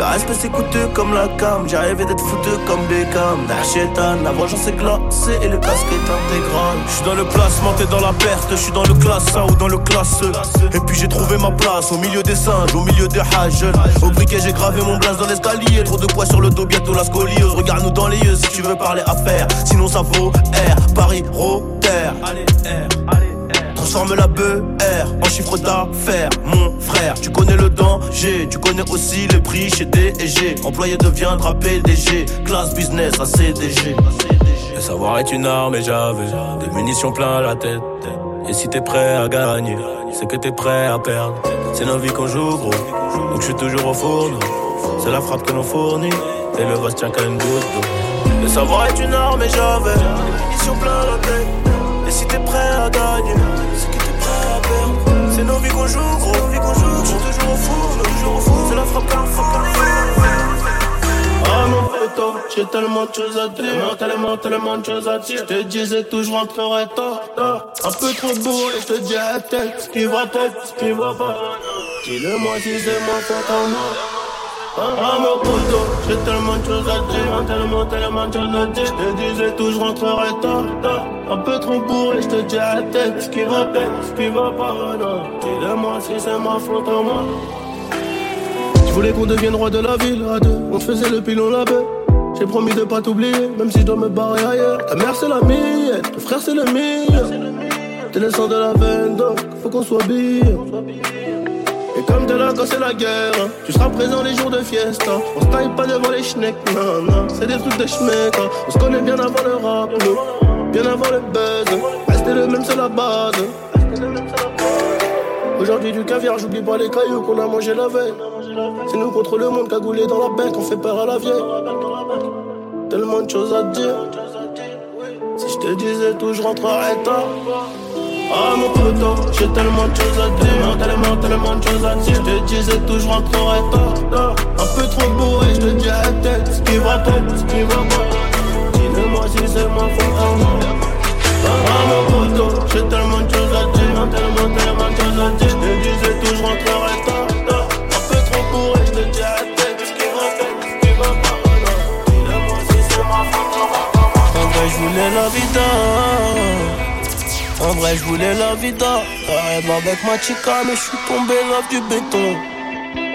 Le respect c'est coûteux comme la cam, rêvé d'être foutu comme Beckham. Nachétan, la vengeance est glacée et le casque est intégral. Je suis dans le placement, t'es dans la perte, je suis dans le classe A ou dans le classe E. Et puis j'ai trouvé ma place au milieu des singes, au milieu des hages. Au briquet j'ai gravé mon blase dans l'escalier, trop de poids sur le dos, bientôt la scoliose. Regarde-nous dans les yeux si tu veux parler affaires, sinon ça vaut R, Paris, Rotter. Allez, R, allez. Transforme la BR en chiffre d'affaires, mon frère. Tu connais le danger, tu connais aussi le prix chez DG. Employé deviendra PDG, classe business à CDG. Le savoir est une arme et j'avais des munitions plein la tête. Et si t'es prêt à gagner, c'est que t'es prêt à perdre. C'est nos vies qu'on joue gros, donc je suis toujours au fourneau. C'est la frappe que l'on fournit, et le vase tient qu'à une goutte d'eau. Le savoir est une arme et j'avais des munitions plein la tête. T'es prêt à gagner, c'est prêt à perdre. C'est nos vies qu'on joue, gros, nos vies qu'on joue, toujours au four, toujours au four. C'est la frappe qu'un frappe poteau, j'ai tellement de choses à dire, tellement, tellement de choses à dire. Je te disais tout, je rentrerai tard, Un peu trop beau et je te dis à tête, ce qui va tête, ce qui va pas. Dis-le-moi si c'est moi, faut moi. Mon poteau, j'ai tellement de choses à dire, tellement, tellement de choses à dire. Je te disais tout, je rentrerai tard, tard. Un peu trop bourré, je te dis à la tête, ce qui va tête, ce qui va pas, non. Dis-le-moi si c'est ma faute en moi. Je voulais qu'on devienne roi de la ville à deux, on faisait le pilon la baie. J'ai promis de pas t'oublier, même si je dois me barrer ailleurs. Ta mère c'est la mienne, ton frère c'est le mien. T'es le sang de la veine, donc faut qu'on soit bien. Comme t'es là quand c'est la guerre, hein, tu seras présent les jours de fiesta. On se taille pas devant les schnecks, non, c'est des trucs de schmeck. Hein. On se connaît bien avant le rap, bien avant le buzz. Rester le même, c'est la base. Aujourd'hui du caviar, j'oublie pas les cailloux qu'on a mangé la veille. C'est nous contre le monde cagoulé dans la bec, on fait peur à la vieille. Tellement de choses à dire. Si je te disais tout, je rentrerais tard. Ah mon poteau, j'ai tellement de choses à dire, tellement, tellement de choses à dire. Je te disais tout, je rentrerai tard. Un peu trop et je te dis à la tête, ce qui va tête, ce qui va pas. Dis-le-moi si c'est moi, faut Ah mon poteau, j'ai tellement de choses à dire, tellement, tellement de choses à dire. Je te disais tout, je rentrerai voulais la vida. Rêve avec ma chica, mais je suis tombé love du béton.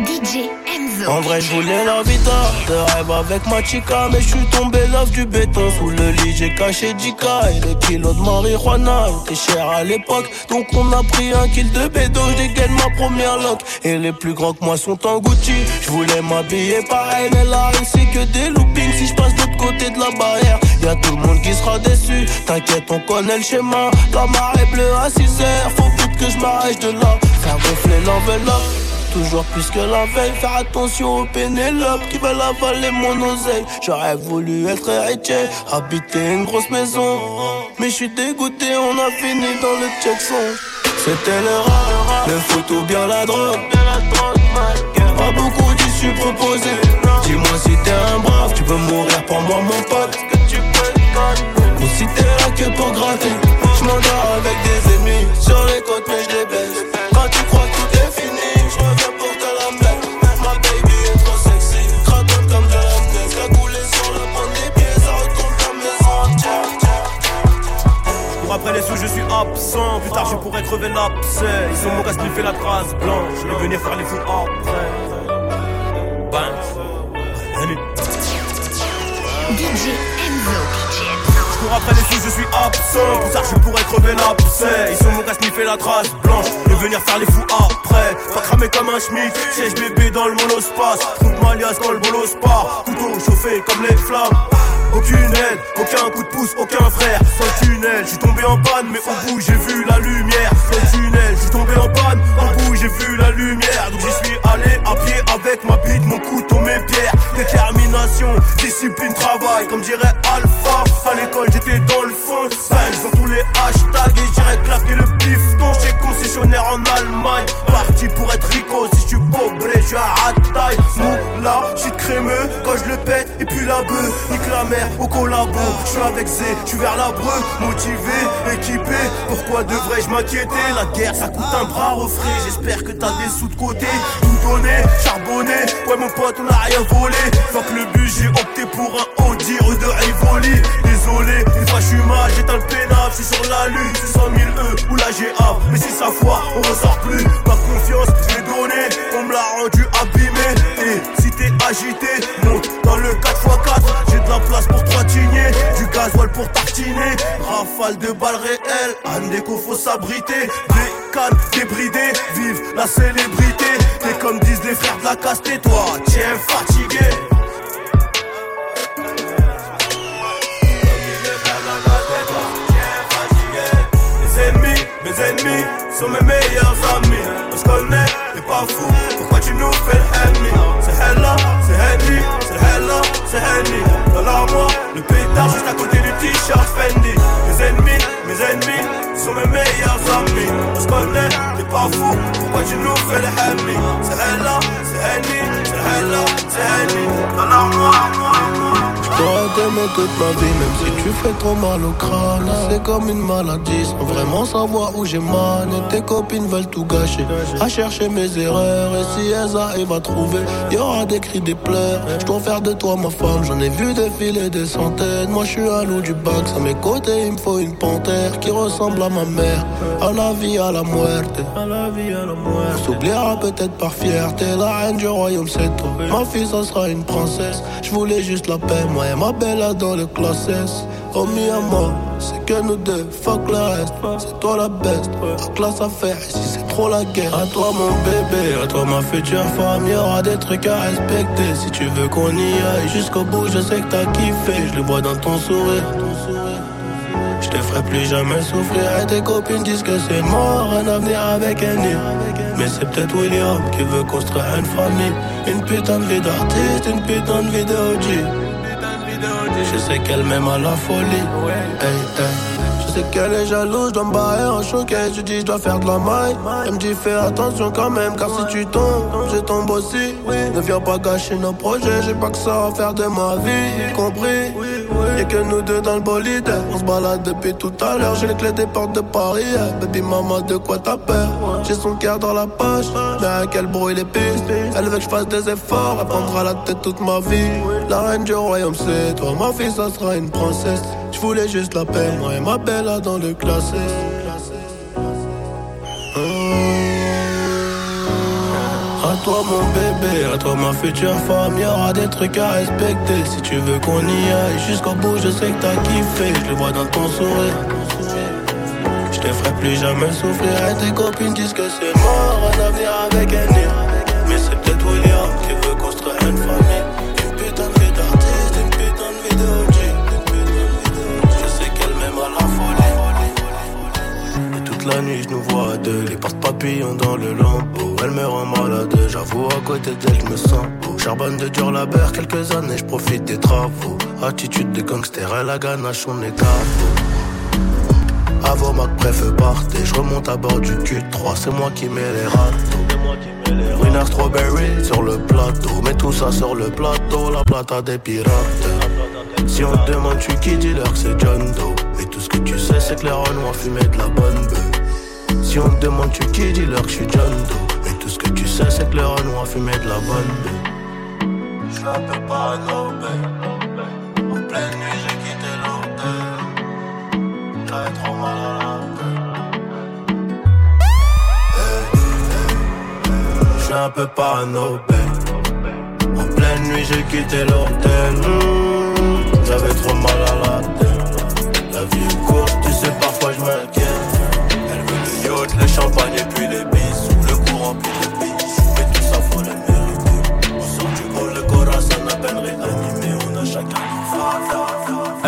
DJ Enzo. En vrai, je voulais la vida. De rêve avec ma chica, mais je suis tombé love du béton. Sous le lit, j'ai caché Jika et le kilo de marijuana était cher à l'époque. Donc on a pris un kill de bédo. Je ma première lock. Et les plus grands que moi sont en Gucci. Je voulais m'habiller pareil, mais là, c'est que des loopings. Si je passe de l'autre côté de la barrière, Y'a tout le monde qui sera déçu. T'inquiète, on connaît le schéma. La marée bleue à 6 heures. Faut vite que je m'arrête de là. Faire gonfler l'enveloppe. Toujours plus que la veille, faire attention aux pénélopes qui veulent avaler mon oseille. J'aurais voulu être héritier, habiter une grosse maison. Mais je suis dégoûté, on a fini dans le son C'était le rap, le foot ou bien la drogue. Pas beaucoup d'issues proposées. Dis-moi si t'es un brave, tu peux mourir pour moi, mon pote. Que pour gratter. Je m'endors avec des ennemis. Sur les côtes mais je les baisse Quand tu crois que tout est fini Je reviens pour te la mettre Ma baby est trop sexy. Craconne comme de la neige Cagoulé sur le point des pieds. Ça retourne ta maison. Pour après les sous je suis absent. Plus tard je pourrais crever l'abcès. Ils ont mon gars fait la trace blanche. Je vais venir faire les fous après. Bang DJ je suis absent. Pour ça, je pourrais crever l'abcès. Ils sont mon gars fait la trace blanche. De venir faire les fous après. Pas cramer comme un schmidt. Siège bébé dans le monospace. Trouve ma quand le bolos part. Couteau chauffé comme les flammes. Aucune aide, aucun coup de pouce, aucun frère. Sans tunnel, je suis tombé en panne, mais au bout j'ai vu la lumière. Sans tunnel, je suis tombé en panne, au bout j'ai vu la lumière. Donc j'y suis allé à pied avec ma bite, mon couteau, mes pierres. Détermination, discipline, travail, comme dirait Alpha. À l'école j'étais dans le fond, sur tous les hashtags et j'irais claquer le pifton chez concessionnaire en Allemagne. Parti pour être rico, si je suis pauvre, je suis à taille. Moula, j'suis crémeux quand je le pète, et puis la bœuf, nique la au collabo. J'suis avec Z, j'suis vers la breu, motivé, équipé. Pourquoi devrais-je m'inquiéter? La guerre ça coûte un bras refrais. J'espère que t'as des sous de côté. Tout donné, charbonné, ouais mon pote on a rien volé. Faut que le but j'ai opté pour un Audi rue de Rivoli. Désolé, une fois j'suis mal, j'éteins le pénal, j'suis sur la lune, c'est 100 000 E ou la GA. Mais si ça foire, on ressort plus. Ma confiance, j'ai donné, on me l'a rendu abîmé. Et si t'es agité, monte dans le 4x4. J'ai de la place pour trois du gasoil pour tartiner. Rafale de balles réelles, Andeco faut s'abriter. Des cannes débridées, vive la célébrité. T'es comme disent les frères de la casse, toi, tiens fatigué. Mes ennemis sont mes meilleurs amis. On se connaît, t'es pas fou. Pourquoi tu nous fais le C'est Hella, c'est C'est Hella, c'est Henry. Dans l'armoire, le pétard juste à côté du t-shirt Fendi. Mes ennemis, mes ennemis sont mes meilleurs amis. On se connaît, t'es pas fou. Pourquoi tu nous fais le C'est Hella, c'est Henry, c'est Hella, c'est Henry. Dans l'armoire, T'aurais t'aimer toute ma vie, même si tu fais trop mal au crâne. C'est comme une maladie, sans vraiment savoir où j'ai mal. Et tes copines veulent tout gâcher, à chercher mes erreurs. Et si elles arrivent à trouver, y aura des cris, des pleurs. Je dois faire de toi ma femme, j'en ai vu défiler des centaines. Moi je suis un loup du bac, à mes côtés il me faut une panthère qui ressemble à ma mère. À la vie, à la muerte. À la vie, à la muerte. On s'oubliera peut-être par fierté, la reine du royaume c'est toi. Ma fille, ça sera une princesse. Je voulais juste la paix, moi ma belle dans le classe S. Oh mi moi, c'est que nous deux, fuck le reste. C'est toi la best, la classe à faire, ici c'est trop la guerre. À toi mon bébé, à toi ma future femme, y'aura des trucs à respecter. Si tu veux qu'on y aille jusqu'au bout, je sais que t'as kiffé, je le vois dans ton sourire. Je te ferai plus jamais souffrir et tes copines disent que c'est mort, un avenir avec un nid. Mais c'est peut-être William qui veut construire une famille. Une putain de vie d'artiste, une putain de vie de. Je sais qu'elle m'aime à la folie. Sais qu'elle est jalouse, je dois me barrer en choquet. Je dis, je dois faire de la maille. Elle me dit, fais attention quand même, car si tu tombes, je tombe aussi. Ne viens pas gâcher nos projets, j'ai pas que ça à faire de ma vie, compris. Y'a que nous deux dans le bolide. On se balade depuis tout à l'heure. J'ai les clés des portes de Paris. Baby maman, de quoi t'as peur? J'ai son cœur dans la poche. Mais à quel bruit les pistes? Elle veut que je fasse des efforts. Elle prendra la tête toute ma vie. La reine du royaume, c'est toi. Ma fille, ça sera une princesse. Je voulais juste la paix. Moi et ma belle là dans le classé. À toi mon bébé, à toi ma future femme, y'aura des trucs à respecter. Si tu veux qu'on y aille jusqu'au bout, je sais que t'as kiffé, je le vois dans ton sourire. Je te ferai plus jamais souffrir et tes copines disent que c'est mort, un avenir avec un dans le lambeau. Elle me rend malade, j'avoue à côté d'elle je me sens beau. Charbonne de dur labeur, quelques années, je profite des travaux. Attitude de gangster, elle la ganache, on est capot. Avant ma préf partez, je remonte à bord du Q3, c'est moi qui mets les râteaux. Winner Strawberry sur le plateau, mais tout ça sur le plateau, la plata des pirates. Si on te demande tu qui, dis-leur que c'est John Doe. Et tout ce que tu sais, c'est que les Renois fumaient de la bonne bœuf. Si on te demande tu qui, dis-leur que je suis John Doe. Et tout ce que tu sais, c'est que les Renois fumaient de la bonne. Je suis un peu En pleine nuit, j'ai quitté l'hôtel. J'avais trop mal à la. Je suis un peu parano, En pleine nuit, j'ai quitté l'hôtel. J'avais trop mal à la tête. La vie est courte, tu sais, parfois je m'inquiète.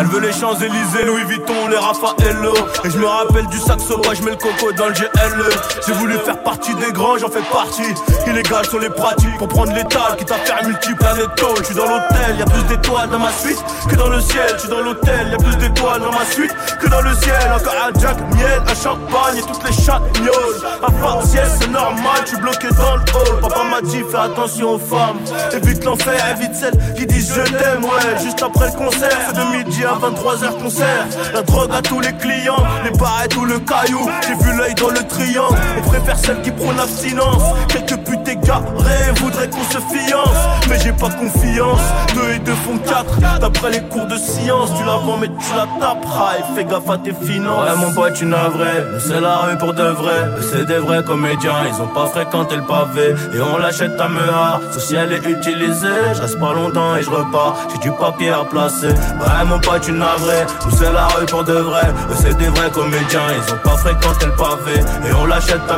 Elle veut les Champs-Élysées, Louis Vuitton, les Raffaello. Et je me rappelle du sac sauvage, je mets le coco dans le GLE J'ai voulu faire partie des grands, j'en fais partie. Illégal sur les pratiques pour prendre l'étal Qui t'a fait multiplanète Je suis dans l'hôtel, y a plus d'étoiles dans ma suite que dans le ciel. Je suis dans l'hôtel, y a plus d'étoiles dans ma suite que dans le ciel. Encore un Jack, miel, un champagne et toutes les chatagnoles À partiel, c'est normal, suis bloqué dans le hall. Papa m'a dit fais attention aux femmes. Évite l'enfer, évite celles qui disent je t'aime Ouais, juste après le concert, c'est de midi à 23h concert. La drogue à tous les clients, les bars et tout le caillou. J'ai vu l'œil dans le triangle, on préfère celle qui prône l'abstinence. Quelques putes égarées voudraient qu'on se fiance. Mais j'ai pas confiance, deux et deux font quatre D'après les cours de science, tu la vends mais tu la taperas Et fais gaffe à tes finances. Ouais mon pote tu n'as vrai, c'est la rue pour de vrai. C'est des vrais comédiens, ils ont pas fréquenté le pavé. Et on l'achète à Mehar, sauf si elle est utilisée Je reste pas longtemps et je repars, j'ai du papier à placer. Ouais mon pote tu n'as vrai, nous c'est la rue pour de vrai. Eux c'est des vrais comédiens, ils ont pas fréquenté le pavé. Et on l'achète à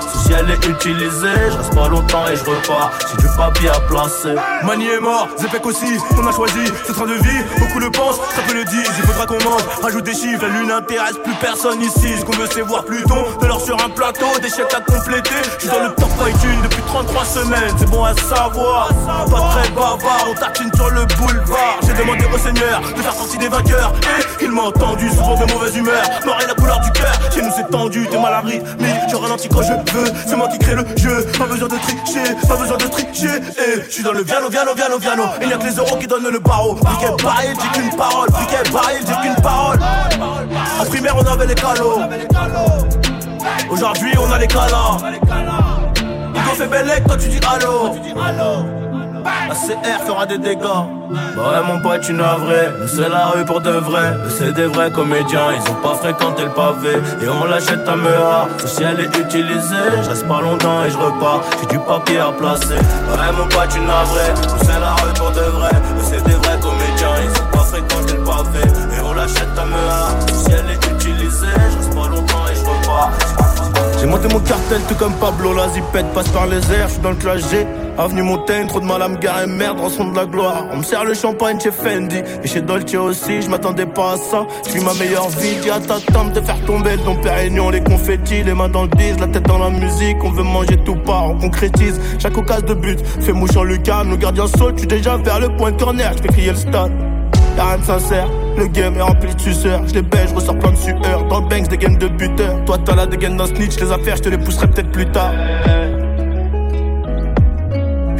sauf si elle est utilisée Je reste pas longtemps et je repars, j'ai du papier à placer. Mani est mort, Zepek aussi, on a choisi ce train de vie. Beaucoup le pensent, ça peut le dire, il faudra qu'on mange. Rajoute des chiffres, la lune intéresse plus personne ici. Ce qu'on veut c'est voir Pluton, de l'or sur un plateau Des chèques à compléter, je suis dans le top iTunes depuis 33 semaines C'est bon à savoir, pas très bavard On tartine sur le boulevard, j'ai demandé au Seigneur de faire sortir des vainqueurs. Et il m'a entendu, souvent de mauvaise humeur. Noir et la couleur du cœur, chez nous c'est tendu, t'es mal à mais je ralentis quand je veux. C'est moi qui crée le jeu, pas besoin de tricher, pas besoin de tricher. Et je suis dans le viano, viano, viano, viano. Il y a que les euros qui donnent le barreau. Briquet pareil, j'ai qu'une parole. Briquet pareil, j'ai qu'une parole. En primaire, on avait les calots. Aujourd'hui, on a les calas. Hugo fait belle toi tu dis allô. La CR fera des dégâts. Bah ouais, mon pote, tu n'as vrai. C'est la rue pour de vrai. C'est des vrais comédiens. Ils ont pas fréquenté le pavé. Et on l'achète à Mea. Si elle est utilisée, je reste pas longtemps et je repars. J'ai du papier à placer. Ouais, mon pote, tu n'as vrai. C'est la rue pour de vrai. C'est des vrais comédiens. Ils ont pas fréquenté le pavé. Et on l'achète à Mea. Si elle est J'ai mon cartel tout comme Pablo, la zipette passe par les airs, je suis dans le clash. Avenue Montaigne, trop de mal à me garer, merde, en son de la gloire. On me sert le champagne chez Fendi, et chez Dolce aussi, je m'attendais pas à ça. Je ma meilleure vie, dis à ta tante de faire tomber ton Pérignon, les confettis, les mains dans le bise, la tête dans la musique, on veut manger tout part, on concrétise. Chaque occasion de but, fait mouche en Lucas, nos gardiens sautent, tu déjà vers le point de corner, je fais crier le stade. Y'a rien de sincère, le game est rempli de suceurs. Je les baisse, je ressors plein de sueur. Dans le banks, des games de buteur. Toi, t'as la dégaine d'un snitch, les affaires, je te les pousserai peut-être plus tard.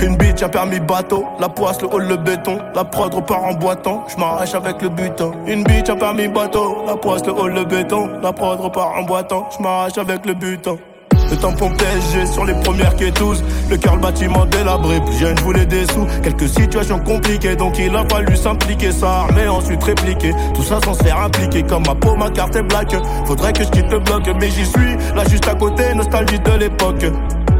Une bitch, un permis bateau, la poisse, le hall, le béton, la prod repart en boitant, je m'arrache avec le butin. Une bitch, un permis bateau, la poisse, le hall, le béton, la prod repart en boitant, je m'arrache avec le butin. Tampon PSG sur les premières quêteuses. Le cœur, le bâtiment délabré. Plus jeune, je voulais des sous. Quelques situations compliquées, donc il a fallu s'impliquer. Ça ensuite répliquer. Tout ça sans se faire impliquer. Comme ma peau, ma carte est black. Faudrait que je quitte le bloc, mais j'y suis. Là, juste à côté, nostalgie de l'époque.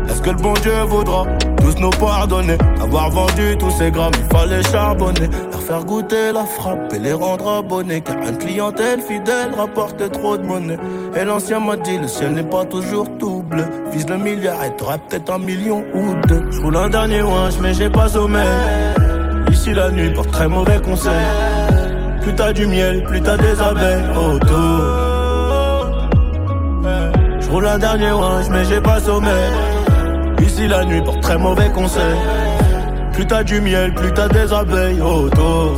Est-ce que le bon Dieu vaudra? Tous nous pardonner. Avoir vendu tous ces grammes, il fallait charbonner. Leur faire goûter la frappe et les rendre abonnés. Car une clientèle fidèle rapporte trop de monnaie. Et l'ancien m'a dit, le ciel n'est pas toujours tout bleu. Vise le milliard et t'auras peut-être un million ou deux. Je un dernier ouinche mais j'ai pas sommeil. Ici la nuit porte très mauvais conseil Plus t'as du miel, plus t'as des abeilles. Autour Je roule un dernier ouinche mais j'ai pas sommeil Ici la nuit porte très mauvais conseil. Plus t'as du miel, plus t'as des abeilles autour.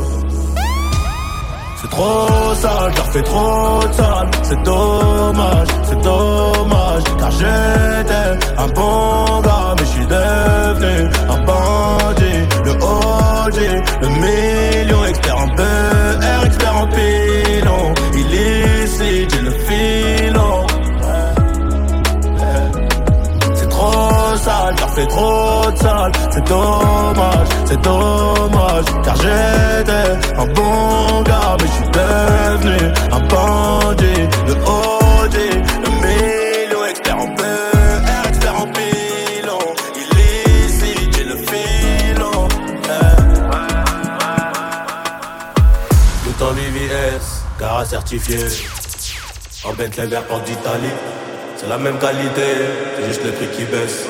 C'est trop sale, car fait trop de sale. C'est dommage, c'est dommage. Car j'étais un bon gars, mais je suis devenu un bandit. Le OG, le million, expert C'est dommage, c'est dommage, car j'étais un bon gars, mais je suis devenu un bandit. Le OG, le million, expert en PR, expert en pilon. Illicite, j'ai le filon. Tout en VVS, car certifié. En Bentley vert d'Italie. C'est la même qualité, c'est juste le prix qui baisse.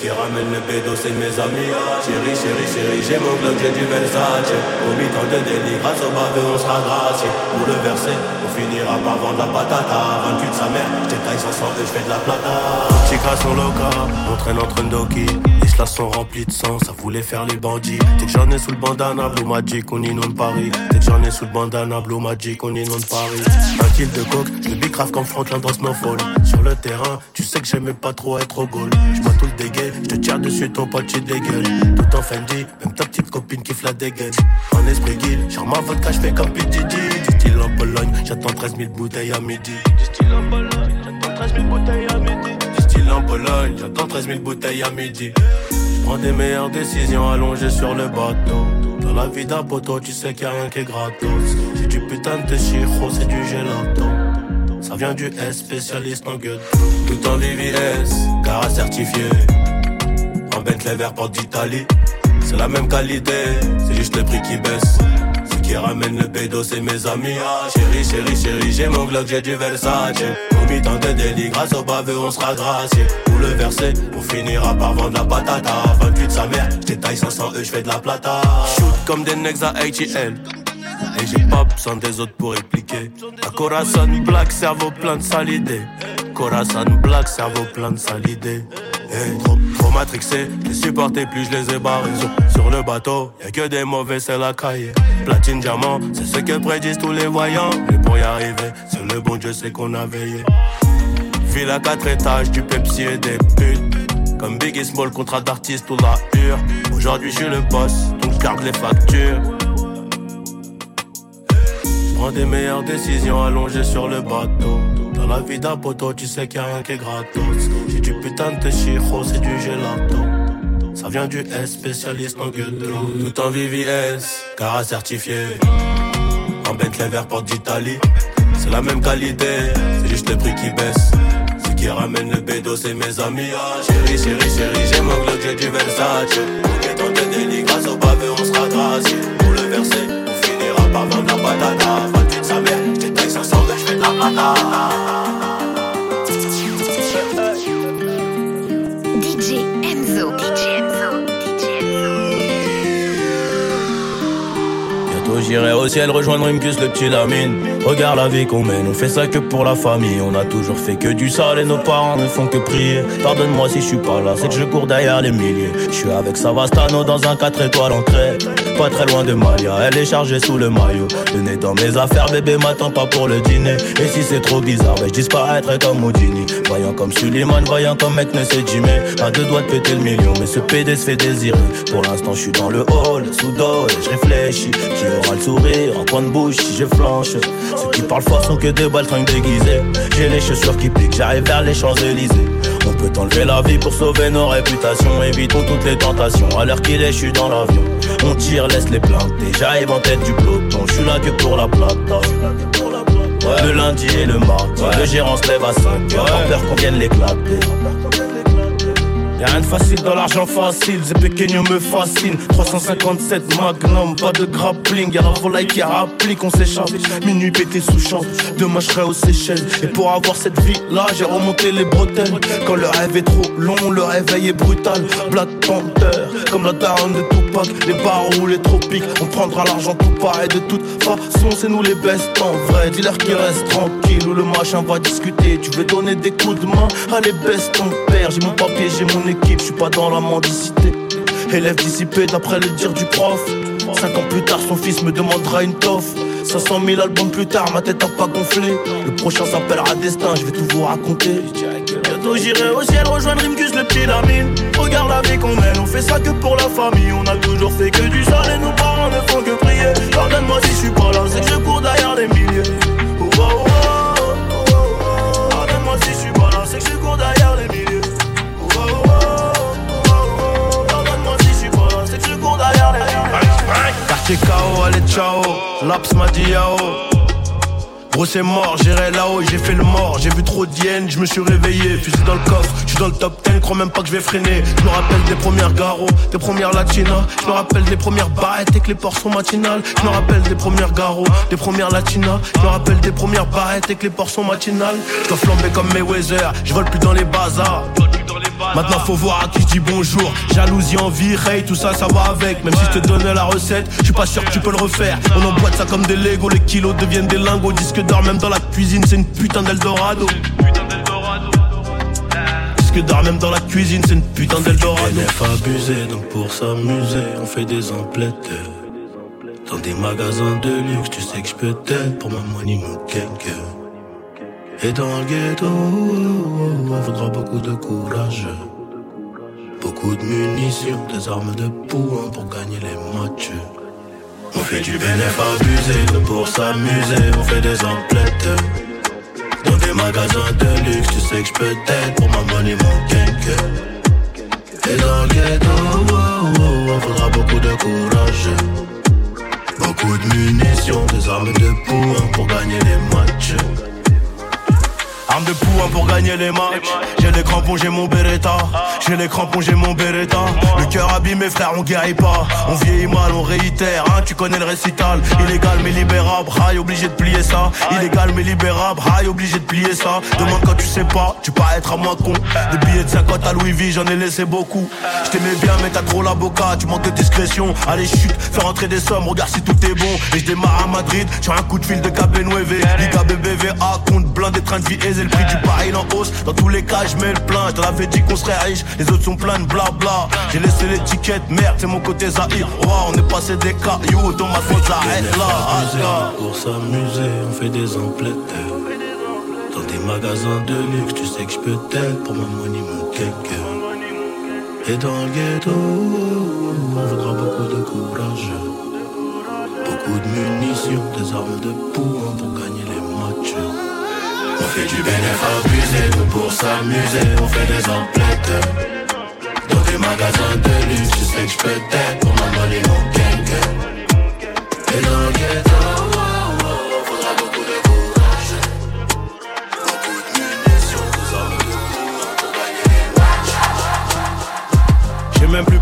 Qui ramène le pédo, c'est mes amis. Chérie, chérie, chérie, j'ai mon bloc, j'ai du Versace. Au mi-temps de délit, grâce au baveux, on sera gracié. Pour le verser, on finira par vendre la patata. 28 de sa mère, sans sang et j'fais de la plata. Gras sur loca, on traîne entre Ndoki. Les chlas sont remplis de sang, ça voulait faire les bandits. T'es que j'en ai sous le bandana, Blue Magic, on inonde Paris. T'es que j'en ai sous le bandana, Blue Magic, on inonde Paris. Un kill de coke, je bicrave comme Franklin dans Snowfall. Sur le terrain, tu sais que j'aimais pas trop être au goal. J'bois tout le dégât je te tire dessus, ton pote, tu dégueules. Tout en Fendi, même ta petite copine qui la dégaine. En esprit guil, genre ma vodka, je fais comme PDD. Du style en Pologne, j'attends 13 000 bouteilles à midi. Du style en Pologne, j'attends 13 000 bouteilles à midi. Du style en Pologne, j'attends 13 000 bouteilles à midi. Prends des meilleures décisions allongées sur le bateau. Dans la vie d'un poteau, tu sais qu'il y a rien qui est gratos. C'est du putain de chiro, c'est du gelato. Ça vient du S, spécialiste en gueule. Tout en VVS, car certifié. En Bentley vert porte d'Italie. C'est la même qualité, c'est juste le prix qui baisse. Ce qui ramène le pédo, c'est mes amis. Ah, chérie, chérie, chérie, j'ai mon Glock, j'ai du Versace. Au mi-temps de délit, grâce au baveux, on sera gracié. Pour le verser, on finira par vendre la patata. 28 sa mère, j'étaille 500 E, j'fais de la plata. Shoot comme des necks à ATL. Et j'ai pas besoin des autres pour répliquer. Un Corazon black, cerveau plein de sale idée. Corazon black, cerveau plein de sale idée. Hey, trop, trop matrixé, les supporter plus je les ai barrés. Sur, le bateau, y a que des mauvais c'est la cahier. Platine, diamant, c'est ce que prédisent tous les voyants. Et pour y arriver, c'est le bon Dieu c'est qu'on a veillé. Ville à quatre étages, du Pepsi et des putes. Comme Big et Small, contrat d'artiste ou la hure. Aujourd'hui je suis le boss, donc je garde les factures. Prends des meilleures décisions allongées sur le bateau dans la vie d'un tu sais qu'il a rien qui est gratos. J'ai du putain de chiro, c'est du gelato. Ça vient du S, spécialiste en gueule de. Tout en VVS, car certifié. En Bentley vert porte d'Italie. C'est la même qualité, c'est juste le prix qui baisse. Ce qui ramène le bédo, c'est mes amis. Ah, chérie, chérie, chérie, j'ai mon Glock, j'ai du Versace. Ton de délit, grâce au pavé, on sera gracié. Pour le verser, on finira par vendre la patata. Je fais de la plata. j'irai au ciel rejoindre Imkus le petit Lamine. Regarde la vie qu'on mène, on fait ça que pour la famille. On a toujours fait que du sale et nos parents ne font que prier. Pardonne-moi si je suis pas là, c'est que je cours derrière les milliers. Je suis avec Savastano dans un 4 étoiles en. Pas très loin de Malia, elle est chargée sous le maillot. Le nez dans mes affaires, bébé m'attend pas pour le dîner. Et si c'est trop bizarre, ben je disparaîtrai comme Houdini. Voyant comme Suleiman, voyant comme mec ne sait Jimmy. À deux doigts de péter le million, mais ce PD se fait désirer. Pour l'instant, je suis dans le hall, sous et je réfléchis. Qui aura le sourire, en coin de bouche si je flanche. Ceux qui parlent fort sont que des baltringues déguisées. J'ai les chaussures qui piquent, j'arrive vers les Champs-Élysées. On peut enlever la vie pour sauver nos réputations. Évitons toutes les tentations. À l'heure qu'il est, je suis dans l'avion. On tire, laisse les planter. J'arrive en tête du peloton. Je suis là que pour la plata. Le lundi et le mardi, le gérant se lève à 5 heures. peur qu'on vienne l'éclater. Y'a rien de facile dans l'argent facile, c'est pequeño me fascine. 357 Magnum, pas de grappling. Y'a la volaille qui applique, on s'échappe Minuit pété sous champ, demain je serai aux Seychelles. Et pour avoir cette vie là, j'ai remonté les bretelles. Quand le rêve est trop long, le réveil est brutal. Black Panther, comme la daronne de Tupac. Les barreaux, les tropiques, on prendra l'argent tout pareil De toute façon, c'est nous les best en vrai Dis-leur qu'ils restent tranquille ou le machin va discuter Tu veux donner des coups de main, allez baisse ton J'ai mon papier, j'ai mon équipe, je suis pas dans la mendicité. Élève dissipé d'après le dire du prof. Cinq ans plus tard, son fils me demandera une toffe. 500 000 albums plus tard, ma tête a pas gonflé. Le prochain s'appellera Destin, je vais tout vous raconter. Bientôt j'irai au ciel rejoindre Rimkus le petit Lamine. Regarde la vie qu'on mène, on fait ça que pour la famille. On a toujours fait que du sale et nos parents ne font que prier. Pardonne-moi si je suis pas là, c'est que je cours derrière les milliers. Oh, oh, oh, Pardonne-moi si je suis pas là, c'est que je cours derrière Quartier KO, allez ciao, Laps m'a dit yao. Gros c'est mort, j'irai là-haut, j'ai fait le mort, j'ai vu trop d'hyènes, je me suis réveillé, fusil dans le coffre, je suis dans le top 10, crois même pas que je vais freiner. Je me rappelle des premières garos, des premières latinas, je me rappelle des premières barrettes et que les portes sont matinales. Je me rappelle des premières garos, des premières latinas, je me rappelle des premières barrettes et que les portes sont matinales. Je dois flamber comme mes Weather, je vole plus dans les bazars. Maintenant faut voir à qui je dis bonjour. Jalousie, envie, hey, tout ça ça va avec. Même si je te donne la recette, je suis pas sûr que tu peux le refaire. On emboîte ça comme des Lego, les kilos deviennent des lingots. Disque d'or même dans la cuisine, c'est une putain d'Eldorado. Disque d'or même dans la cuisine, c'est une putain d'Eldorado. Abusé, donc pour s'amuser, on fait des emplettes. Dans des magasins de luxe, tu sais que je peux t'aider. Pour ma money, mon cake et dans le ghetto, on faudra beaucoup de courage. Beaucoup de munitions, des armes de poing pour gagner les matchs. On fait du bénéfice abusé, pour s'amuser, on fait des emplettes. Dans des magasins de luxe, tu sais que je peux t'aider pour ma money, mon. Et dans le ghetto, on faudra beaucoup de courage. Beaucoup de munitions, des armes de poing pour gagner les matchs. Arme de poing pour gagner les matchs. J'ai les crampons, j'ai mon Beretta. J'ai les crampons, j'ai mon Beretta. Le cœur abîmé, frère, on guérit pas. On vieillit mal, on réitère. Hein, tu connais le récital. Illégal mais libérable, high, obligé de plier ça. Illégal mais libérable, high, obligé de plier ça. Demande quand tu sais pas, tu peux être à moins con. Des billets de 50 à Louis V, j'en ai laissé beaucoup. Je t'aimais bien, mais t'as trop la boca, tu manques de discrétion. Allez, chute, fais rentrer des sommes, regarde si tout est bon. Et je démarre à Madrid, sur un coup de fil de KB9. Liga BBVA, compte plein des trains de vie aisés, le prix du baril en hausse. Dans tous les cas, je mets le plein. Je avais dit qu'on serait riche, les autres sont pleins de blabla. J'ai laissé l'étiquette, merde, c'est mon côté Zahir. On est passé des cailloux, dans ma faute, j'arrête là. Pour s'amuser, on fait des emplettes. Dans des magasins de luxe, tu sais que je peux t'aider pour ma money, mon cake. Et dans le ghetto, on voudra beaucoup de courage. Beaucoup de munitions, des armes de poing pour gagner fait du bénéfice abusé, nous pour s'amuser, on fait des emplettes. Dans des magasins de luxe, tu sais que je peux t'aider pour ma money, mon cake. Et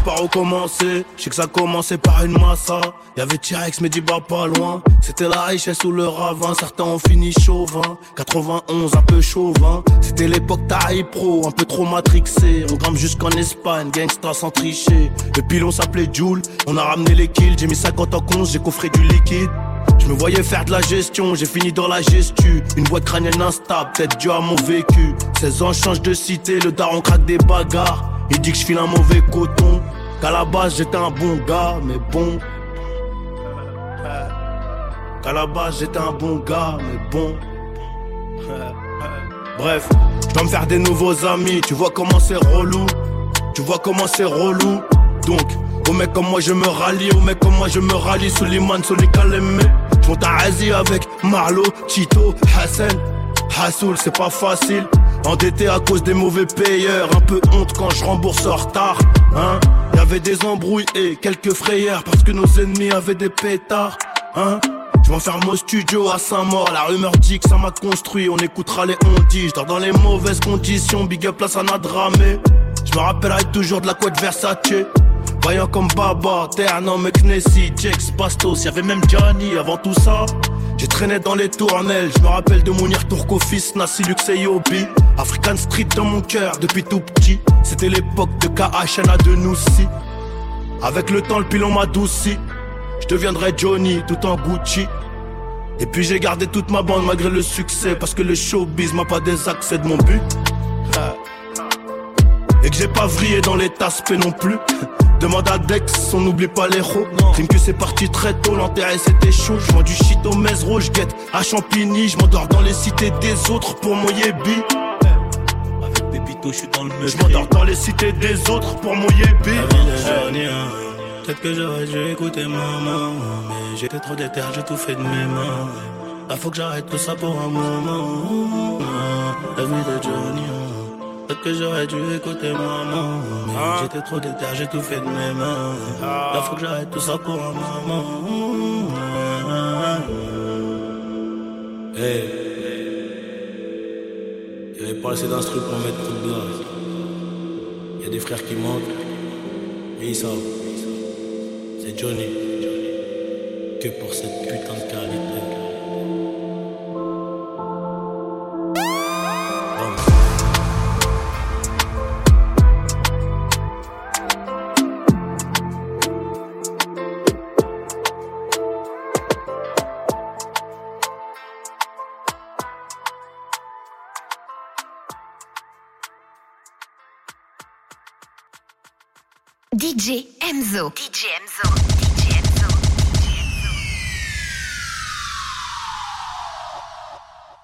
par où commencer. Je sais que ça commençait par une massa. Y'avait T-Rex, mais bas pas loin. C'était la richesse ou le ravin. Certains ont fini chauvin. 91, un peu chauvin. C'était l'époque taille pro, un peu trop matrixé. On grimpe jusqu'en Espagne, gangsta sans tricher. Le pilon s'appelait Joule. On a ramené les kills. J'ai mis 50 en compte, j'ai coffré du liquide. Je me voyais faire de la gestion, j'ai fini dans la gestu. Une boîte crânienne instable, peut-être dû à mon vécu. 16 ans, change de cité, le daron craque des bagarres. Il dit que je file un mauvais coton. Qu'à la base j'étais un bon gars, mais bon. Qu'à la base j'étais un bon gars, mais bon. Bref, je dois me faire des nouveaux amis. Tu vois comment c'est relou. Tu vois comment c'est relou. Donc, au mec comme moi je me rallie, au mec comme moi je me rallie. Suleiman, Soli Kalemé. Je monte à Asie avec Marlo, Tito, Hassan. Hassoul, c'est pas facile. Endetté à cause des mauvais payeurs, un peu honte quand je rembourse en retard. Hein Y'avait des embrouilles et quelques frayeurs parce que nos ennemis avaient des pétards. Hein je faire mon studio à Saint-Maur, la rumeur dit que ça m'a construit, on écoutera les on dit, je dans les mauvaises conditions, big up là ça n'a dramé. Je me rappellerai toujours de la couette Versace. Voyant comme Baba, Ternan, McNessy, Jax, Bastos, y'avait même Johnny avant tout ça. J'ai traîné dans les tournelles, je me rappelle de Mounir Turco fils, Nassi Lux et Yobi. African Street dans mon cœur depuis tout petit. C'était l'époque de KHNA de Noussi. Avec le temps, le pilon m'adouci. Je deviendrai Johnny tout en Gucci. Et puis j'ai gardé toute ma bande malgré le succès. Parce que le showbiz m'a pas désaccès de mon but. Et que j'ai pas vrillé dans les tasses non plus. Demande à Dex, on n'oublie pas les roues. Crime que c'est parti très tôt, l'enterré c'était chaud. Je du shit au Mesro, je guette à Champigny. Je m'endors dans les cités des autres pour mon yébi. Avec Pépito, je suis dans le meuble. Je m'endors dans les cités des autres pour mon yébi. Peut-être que j'aurais dû écouter maman. Mais j'étais trop déter, j'ai tout fait de mes mains. Là faut que j'arrête tout ça pour un moment. La vie de Johnny. Peut-être que j'aurais dû écouter maman. Mais ah. j'étais trop déter, j'ai tout fait de mes mains. Là faut que j'arrête tout ça pour un moment. Hey. Il avait pas assez d'instru pour mettre tout. Il y a des frères qui manquent. Mais ils savent. C'est Johnny. Que pour cette putain de qualité. DJ Enzo. DJ Enzo.